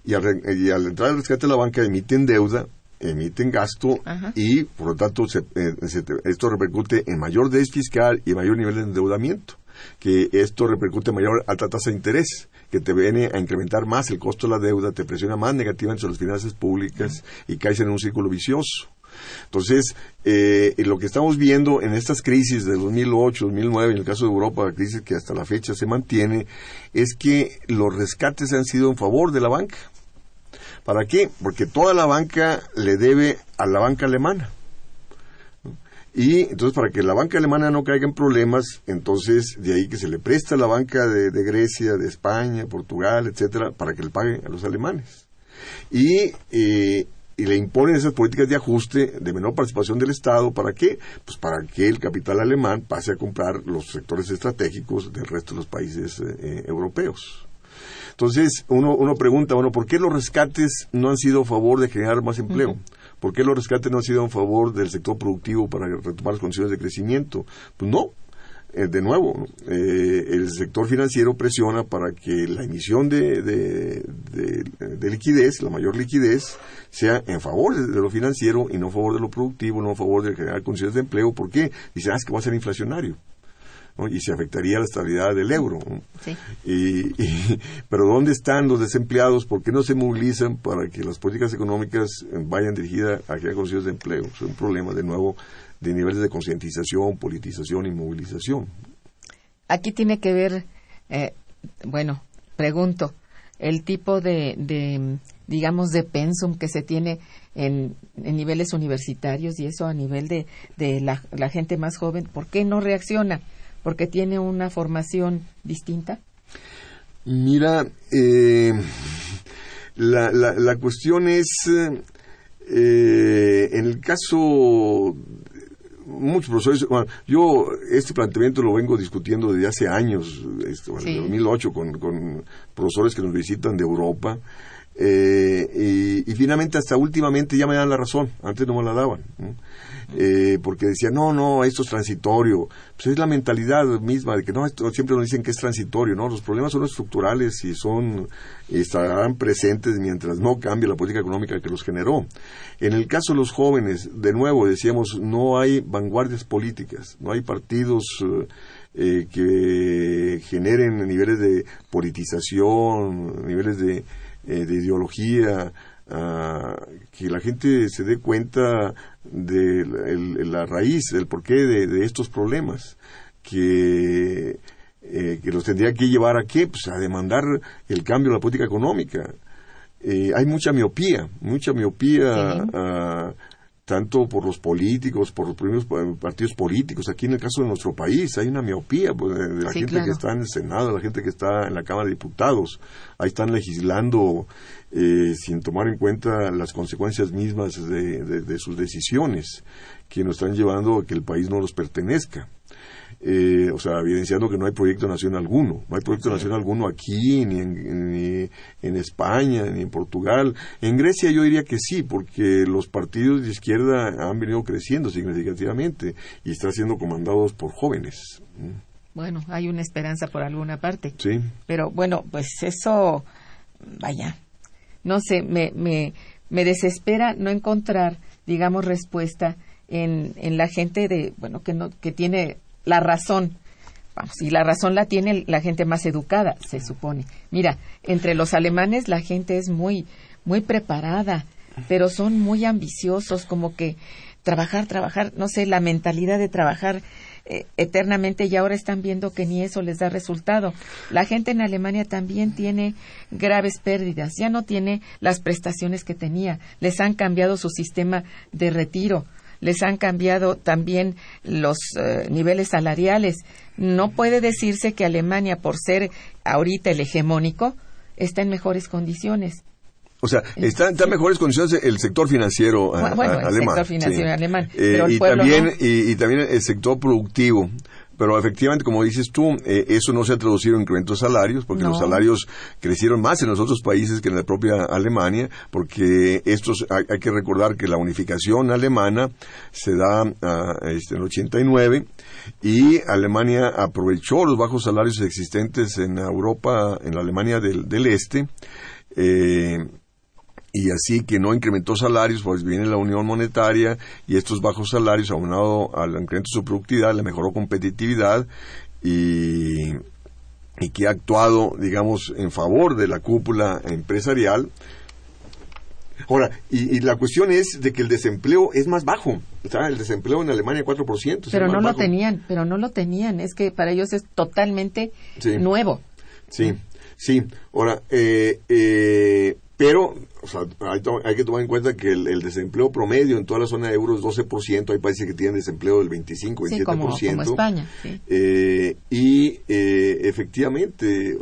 Y al, re- y al entrar al rescate de la banca emiten deuda, emiten gasto Ajá. y por lo tanto se- eh, se- esto repercute en mayor déficit fiscal y mayor nivel de endeudamiento. que esto repercute en mayor alta tasa de interés que te viene a incrementar más el costo de la deuda, te presiona más negativamente sobre las finanzas públicas y caes en un círculo vicioso. Entonces, eh, lo que estamos viendo en estas crisis de 2008, 2009, en el caso de Europa, la crisis que hasta la fecha se mantiene, es que los rescates han sido en favor de la banca. ¿Para qué? Porque toda la banca le debe a la banca alemana. Y entonces para que la banca alemana no caiga en problemas, entonces de ahí que se le presta a la banca de, Grecia, de España, Portugal, etcétera, para que le pague a los alemanes. Y, eh, y le imponen esas políticas de ajuste de menor participación del Estado, ¿para qué? Pues para que el capital alemán pase a comprar los sectores estratégicos del resto de los países eh, europeos. Entonces, uno, uno pregunta, bueno, ¿por qué los rescates no han sido a favor de generar más empleo? ¿Por qué los rescates no han sido en favor del sector productivo para retomar las condiciones de crecimiento? Pues no. Eh, de nuevo, eh, el sector financiero presiona para que la emisión de, de, liquidez, la mayor liquidez, sea en favor de, lo financiero y no en favor de lo productivo, no en favor de generar condiciones de empleo. ¿Por qué? Dicen, ah, es que va a ser inflacionario y se afectaría la estabilidad del euro. Y, pero ¿dónde están los desempleados? ¿Por qué no se movilizan para que las políticas económicas vayan dirigidas a crear condiciones de empleo? Es un problema, de nuevo, de niveles de concientización, politización y movilización. Aquí tiene que ver, eh, bueno, pregunto, el tipo de, digamos, de pensum que se tiene en, niveles universitarios y eso a nivel de, de la, la, gente más joven, ¿por qué no reacciona? Porque tiene una formación distinta? Mira, eh, la, la, cuestión es, eh, en el caso muchos profesores, yo este planteamiento lo vengo discutiendo desde hace años, este, desde 2008, con, con, profesores que nos visitan de Europa, eh, y, finalmente hasta últimamente ya me dan la razón, antes no me la daban eh, porque decía no, no, esto es transitorio. Pues es la mentalidad misma de que no, siempre nos dicen que es transitorio, ¿no? Los problemas son estructurales y son, estarán presentes mientras no cambie la política económica que los generó. En el caso de los jóvenes, de nuevo decíamos, no hay vanguardias políticas, no hay partidos eh, que generen niveles de politización, niveles de, eh, de ideología, que la gente se dé cuenta de la raíz, del porqué de, estos problemas, que, eh, que los tendría que llevar a qué? Pues a demandar el cambio de la política económica. Eh, hay mucha miopía, mucha miopía ah, tanto por los políticos, por los primeros partidos políticos. Aquí en el caso de nuestro país hay una miopía pues, de la gente que está en el Senado, la gente que está en la Cámara de Diputados. Ahí están legislando eh, sin tomar en cuenta las consecuencias mismas de, sus decisiones, que nos están llevando a que el país no los pertenezca. Eh, o sea, evidenciando que no hay proyecto nacional alguno. No hay proyecto nacional alguno aquí, ni en, ni en, España, ni en Portugal. En Grecia yo diría que sí, porque los partidos de izquierda han venido creciendo significativamente y están siendo comandados por jóvenes. Bueno, hay una esperanza por alguna parte. Sí. Pero bueno, pues eso, vaya, no sé, me, me, me desespera no encontrar, digamos, respuesta en, en la gente de, bueno, que, no, que tiene la razón. Vamos, y la razón la tiene la gente más educada, se supone. Mira, entre los alemanes la gente es muy, muy preparada, pero son muy ambiciosos, como que trabajar, trabajar, no sé, la mentalidad de trabajar eh, eternamente y ahora están viendo que ni eso les da resultado. La gente en Alemania también tiene graves pérdidas, ya no tiene las prestaciones que tenía, les han cambiado su sistema de retiro, les han cambiado también los eh, niveles salariales. No puede decirse que Alemania, por ser ahorita el hegemónico, está en mejores condiciones. O sea, está, en mejores condiciones el sector financiero bueno, el sector financiero alemán. Eh, y, también, y, también el sector productivo. Pero efectivamente, como dices tú, eh, eso no se ha traducido en incrementos de salarios, porque los salarios crecieron más en los otros países que en la propia Alemania, porque estos hay, que recordar que la unificación alemana se da este, en el 89 y Alemania aprovechó los bajos salarios existentes en Europa, en la Alemania del, del Este, eh, y así que no incrementó salarios, pues viene la unión monetaria y estos bajos salarios, aunado al incremento de su productividad, le mejoró competitividad y, y que ha actuado, digamos, en favor de la cúpula empresarial. Ahora, y, y la cuestión es de que el desempleo es más bajo. Sea, el desempleo en Alemania 4%. es Pero no lo tenían, pero no lo tenían. Es que para ellos es totalmente Sí. nuevo. Sí, sí. Ahora, eh, eh, pero, o sea, hay, que tomar en cuenta que el, el desempleo promedio en toda la zona de euro es 12%. Hay países que tienen desempleo del 25, 27%. Sí, como, como España. sí. Eh, y eh, efectivamente, es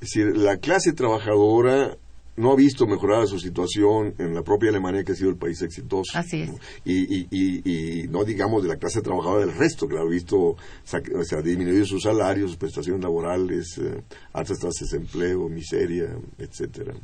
decir, la clase trabajadora no ha visto mejorada su situación en la propia Alemania, que ha sido el país exitoso. Así es. ¿no? Y, y, y, y no digamos de la clase trabajadora del resto, que ha visto, o sea, disminuido sus salarios, sus prestaciones laborales, eh, altas tasas de desempleo, miseria, etcétera.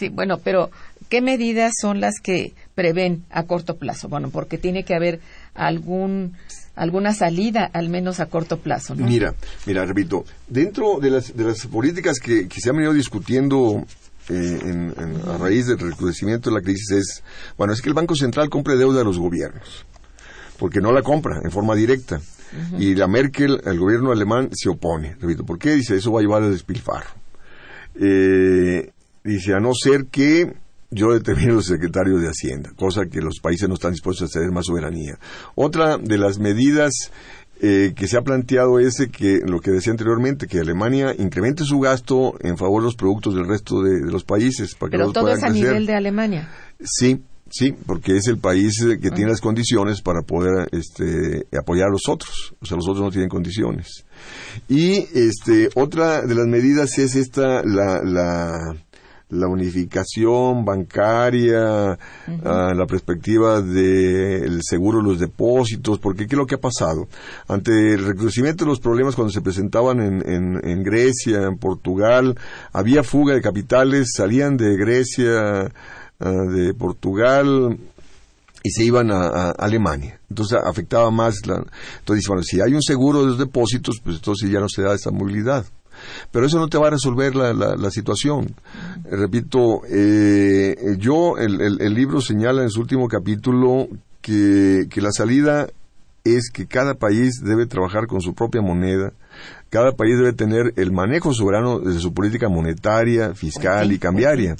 Sí, bueno, pero ¿qué medidas son las que prevén a corto plazo? Bueno, porque tiene que haber algún alguna salida, al menos a corto plazo, ¿no? Mira, mira, repito, dentro de las, de las políticas que, que se han venido discutiendo eh, en- en- a raíz del recrudecimiento de la crisis es, bueno, es que el Banco Central compre deuda a los gobiernos, porque no la compra en forma directa. Y la Merkel, el gobierno alemán, se opone. Repito, ¿por qué? Dice, eso va a llevar al despilfarro. Eh, dice, a no ser que yo determine los secretarios de Hacienda, cosa que los países no están dispuestos a ceder más soberanía. Otra de las medidas eh, que se ha planteado es que lo que decía anteriormente, que Alemania incremente su gasto en favor de los productos del resto de, de los países para que pero los todo puedan es a crecer. nivel de Alemania. Sí, sí, porque es el país eh, que tiene las condiciones para poder este, apoyar a los otros. O sea, los otros no tienen condiciones. Y este, otra de las medidas es esta, la, la, la unificación bancaria, ah, la perspectiva del seguro de los depósitos, porque ¿qué es lo que ha pasado? Ante el recrudecimiento de los problemas cuando se presentaban en, en, en Grecia, en Portugal, había fuga de capitales, salían de Grecia, ah, de Portugal, y se iban a, a Alemania. Entonces afectaba más la... Entonces, bueno, si hay un seguro de los depósitos, pues entonces ya no se da esa movilidad. Pero eso no te va a resolver la, la, la situación. Eh, Repito, eh, yo, el, el, el libro señala en su último capítulo que, que la salida es que cada país debe trabajar con su propia moneda, cada país debe tener el manejo soberano de su política monetaria, fiscal y cambiaria,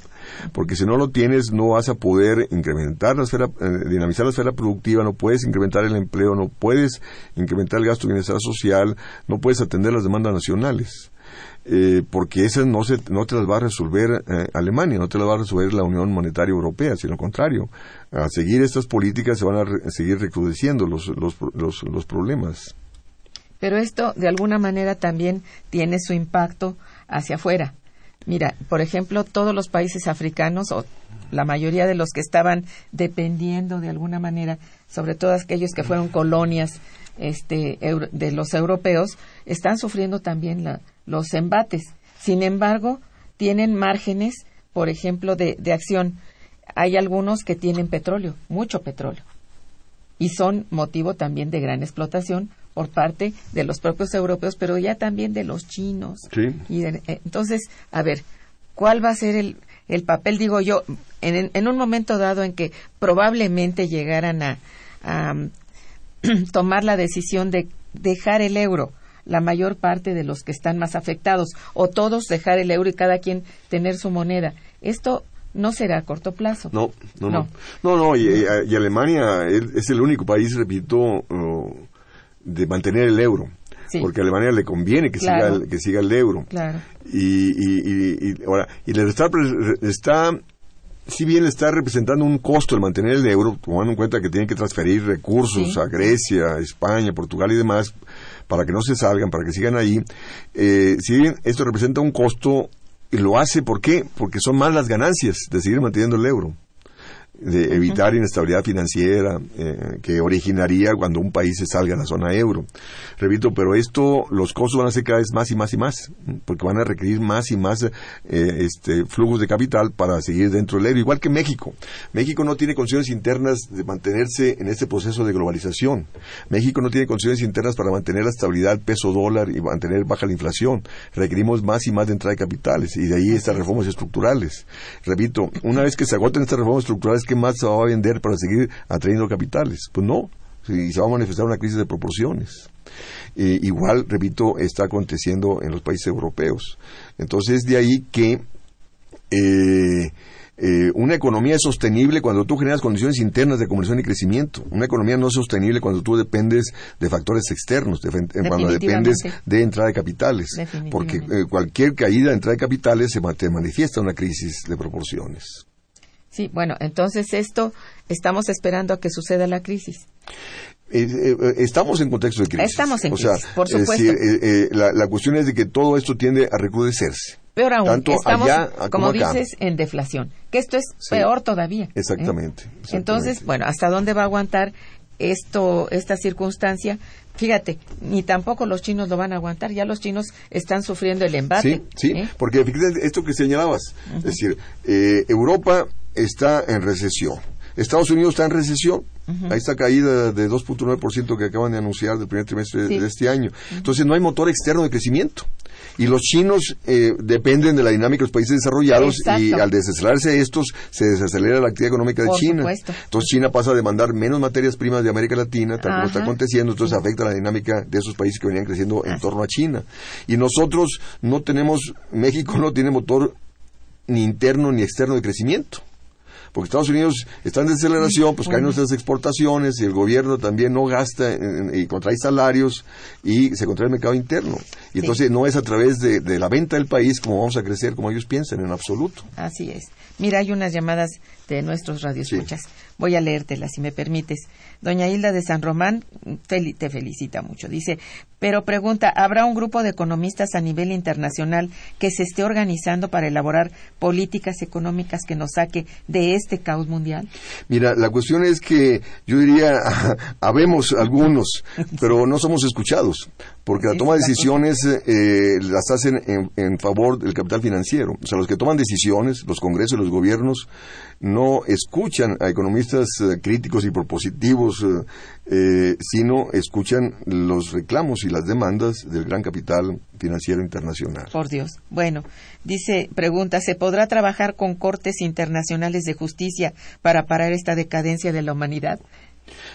porque si no lo tienes no vas a poder incrementar la esfera, eh, dinamizar la esfera productiva, no puedes incrementar el empleo, no puedes incrementar el gasto de bienestar social, no puedes atender las demandas nacionales. Eh, porque esas no, se, no te las va a resolver eh, Alemania, no te las va a resolver la Unión Monetaria Europea, sino al contrario. A seguir estas políticas se van a, re- seguir recrudeciendo los, los, los, los problemas. Pero esto, de alguna manera, también tiene su impacto hacia afuera. Mira, por ejemplo, todos los países africanos, o la mayoría de los que estaban dependiendo de alguna manera, sobre todo aquellos que fueron colonias este, euro- de los europeos, están sufriendo también la- los embates. Sin embargo, tienen márgenes, por ejemplo, de, de acción. Hay algunos que tienen petróleo, mucho petróleo y son motivo también de gran explotación por parte de los propios europeos, pero ya también de los chinos. Sí. Y de- eh, entonces, a ver, ¿cuál va a ser el, el papel? Digo yo, en, en un momento dado en que probablemente llegaran a, a, tomar la decisión de dejar el euro, la mayor parte de los que están más afectados, o todos dejar el euro y cada quien tener su moneda. Esto no será a corto plazo. No, no, no. No. No, no, y, y- Alemania es, el único país, repito, uh, de mantener el euro. Sí. Porque a Alemania le conviene que, Claro. siga, el, que siga el euro. Claro. Y, y, y, y ahora, y le está, está, si bien le está representando un costo el mantener el euro, tomando en cuenta que tienen que transferir recursos Sí. a Grecia, a España, Portugal y demás, para que no se salgan, para que sigan ahí, eh, si bien esto representa un costo, y lo hace, ¿por qué? Porque son más las ganancias de seguir manteniendo el euro de evitar inestabilidad financiera eh, que originaría cuando un país se salga de la zona euro. Repito, pero esto, los costos van a ser cada vez más y más y más, porque van a requerir más y más eh, este, flujos de capital para seguir dentro del euro, igual que México. México no tiene condiciones internas de mantenerse en este proceso de globalización. México no tiene condiciones internas para mantener la estabilidad del peso dólar y mantener baja la inflación. Requerimos más y más de entrada de capitales y de ahí estas reformas estructurales. Repito, una vez que se agoten estas reformas estructurales, ¿qué más se va a vender para seguir atrayendo capitales? Pues no, y se va a manifestar una crisis de proporciones. eh, igual, repito, está aconteciendo en los países europeos. Entonces, de ahí que eh, eh, una economía es sostenible cuando tú generas condiciones internas de conversión y crecimiento. Una economía no es sostenible cuando tú dependes de factores externos, de- cuando dependes de entrada de capitales. Porque eh, cualquier caída de entrada de capitales se te manifiesta una crisis de proporciones. Sí, bueno, entonces esto estamos esperando a que suceda la crisis. Eh, eh, eh, estamos en contexto de crisis. Estamos en O sea, crisis, por es supuesto. decir, eh, eh, la, la cuestión es de que todo esto tiende a recrudecerse. Peor aún, Tanto estamos, allá como dices, en deflación. Que esto es Sí. peor todavía. Exactamente, exactamente. Entonces, bueno, ¿hasta dónde va a aguantar esto, esta circunstancia? Fíjate, ni tampoco los chinos lo van a aguantar. Ya los chinos están sufriendo el embate. Sí, sí, porque fíjate esto que señalabas, es decir, Europa está en recesión, Estados Unidos está en recesión, ahí está caída de 2.9% que acaban de anunciar del primer trimestre Sí. de este año, entonces no hay motor externo de crecimiento. Y los chinos eh, dependen de la dinámica de los países desarrollados y al desacelerarse estos, se desacelera la actividad económica de Por China. supuesto. Entonces China pasa a demandar menos materias primas de América Latina, tal como está aconteciendo, entonces afecta la dinámica de esos países que venían creciendo en torno a China. Y nosotros no tenemos, México no tiene motor ni interno ni externo de crecimiento. Porque Estados Unidos está en desaceleración, pues caen nuestras exportaciones y el gobierno también no gasta en- en- y contrae salarios y se contrae el mercado interno. Y entonces no es a través de, de la venta del país como vamos a crecer, como ellos piensan, en absoluto. Así es. Mira, hay unas llamadas de nuestros radioescuchas. Voy a leértelas, si me permites. Doña Hilda de San Román te felicita mucho. Dice, pero pregunta, ¿habrá un grupo de economistas a nivel internacional que se esté organizando para elaborar políticas económicas que nos saque de este caos mundial? Mira, la cuestión es que yo diría, habemos algunos, pero no somos escuchados, porque la toma de decisiones eh, las hacen en, en favor del capital financiero. O sea, los que toman decisiones, los congresos y los gobiernos, no escuchan a economistas eh, críticos y propositivos, eh, eh, sino escuchan los reclamos y las demandas del gran capital financiero internacional. Por Dios. Bueno, dice, pregunta, ¿se podrá trabajar con cortes internacionales de justicia para parar esta decadencia de la humanidad?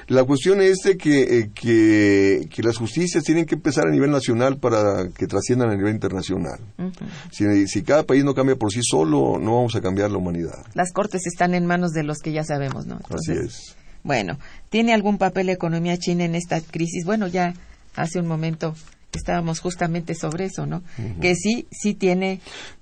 La cuestión es de que, eh, que, que las justicias tienen que empezar a nivel nacional para que trasciendan a nivel internacional. Si, si cada país no cambia por sí solo, no vamos a cambiar la humanidad. Las cortes están en manos de los que ya sabemos, ¿no? Así es. Bueno, ¿tiene algún papel la economía china en esta crisis? Bueno, ya hace un momento estábamos justamente sobre eso, ¿no? Que sí, sí tiene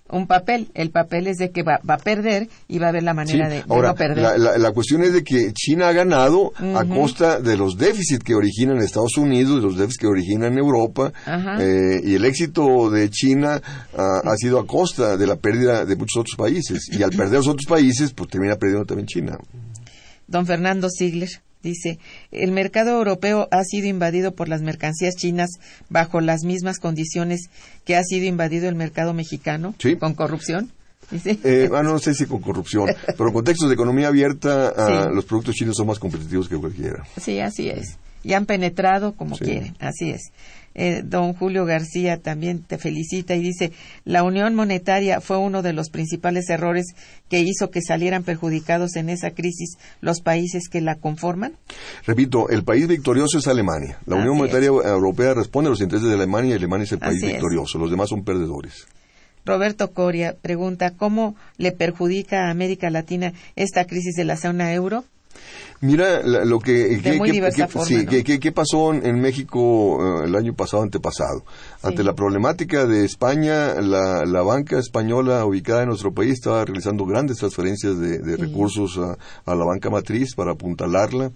un papel. El papel es de que va, va a perder y va a haber la Sí, manera de, de Ahora, no perder. la, la- la cuestión es de que China ha ganado a costa de los déficits que originan Estados Unidos, de los déficits que originan Europa, Ajá. eh, y el éxito de China ah, ha sido a costa de la pérdida de muchos otros países. Y al perder los otros países, pues termina perdiendo también China. Don Fernando Ziegler dice, el mercado europeo ha sido invadido por las mercancías chinas bajo las mismas condiciones que ha sido invadido el mercado mexicano, Sí. con corrupción. Dice. Eh, ah, no sé si con corrupción, pero en contextos de economía abierta, ah, los productos chinos son más competitivos que cualquiera. Sí, así es. Y han penetrado como Sí. quieren, así es. Eh, don Julio García también te felicita y dice, la unión monetaria fue uno de los principales errores que hizo que salieran perjudicados en esa crisis los países que la conforman. Repito, el país victorioso es Alemania. La Unión Monetaria Europea responde a los intereses de Alemania y Alemania es el país Así es. victorioso. Los demás son perdedores. Roberto Coria pregunta, ¿cómo le perjudica a América Latina esta crisis de la zona euro? Mira lo que, forma, sí, pasó en, México eh, el año pasado antepasado. Ante la problemática de España, la, la banca española ubicada en nuestro país estaba realizando grandes transferencias de, de recursos a, a la banca matriz para apuntalarla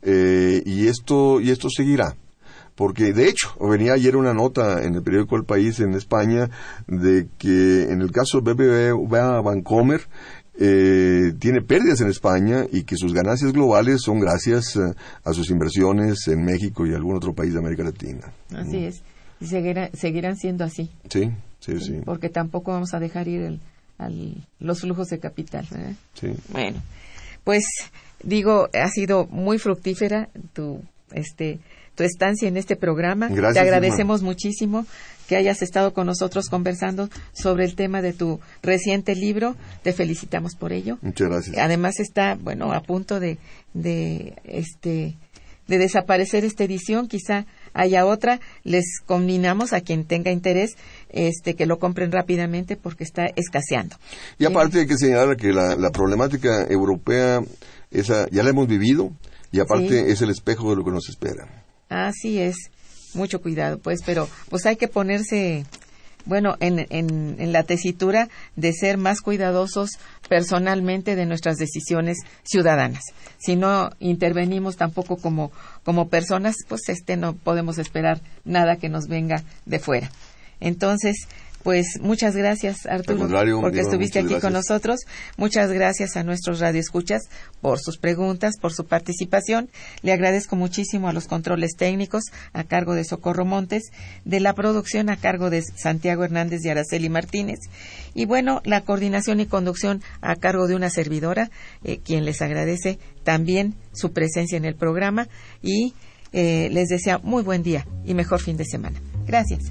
eh, y esto y esto seguirá. Porque de hecho, venía ayer una nota en el periódico El País en España de que en el caso de BBVA Bancomer eh, tiene pérdidas en España y que sus ganancias globales son gracias eh, a sus inversiones en México y algún otro país de América Latina. Así es. Y seguirá- seguirán siendo así, Sí, sí, sí. porque tampoco vamos a dejar ir el- al- los flujos de capital. sí. Bueno, pues digo, ha sido muy fructífera tu este tu estancia en este programa. Gracias, Te agradecemos muchísimo que hayas estado con nosotros conversando sobre el tema de tu reciente libro. Te felicitamos por ello. Muchas gracias. Además está, bueno, a punto de, de este de desaparecer esta edición, quizá haya otra, les combinamos a quien tenga interés este, que lo compren rápidamente porque está escaseando. Y aparte hay que señalar que la, problemática europea esa ya la hemos vivido y aparte es el espejo de lo que nos espera. Así es, mucho cuidado pues, pero pues hay que ponerse bueno, en, en, la tesitura de ser más cuidadosos personalmente de nuestras decisiones ciudadanas. Si no intervenimos tampoco como, como personas, pues este no podemos esperar nada que nos venga de fuera. Entonces, pues muchas gracias, Arturo, porque estuviste aquí con nosotros. Muchas gracias a nuestros radioescuchas por sus preguntas, por su participación. Le agradezco muchísimo a los controles técnicos a cargo de Socorro Montes, de la producción a cargo de Santiago Hernández y Araceli Martínez. Y bueno, la coordinación y conducción a cargo de una servidora, eh, quien les agradece también su presencia en el programa y eh, les desea muy buen día y mejor fin de semana. Gracias.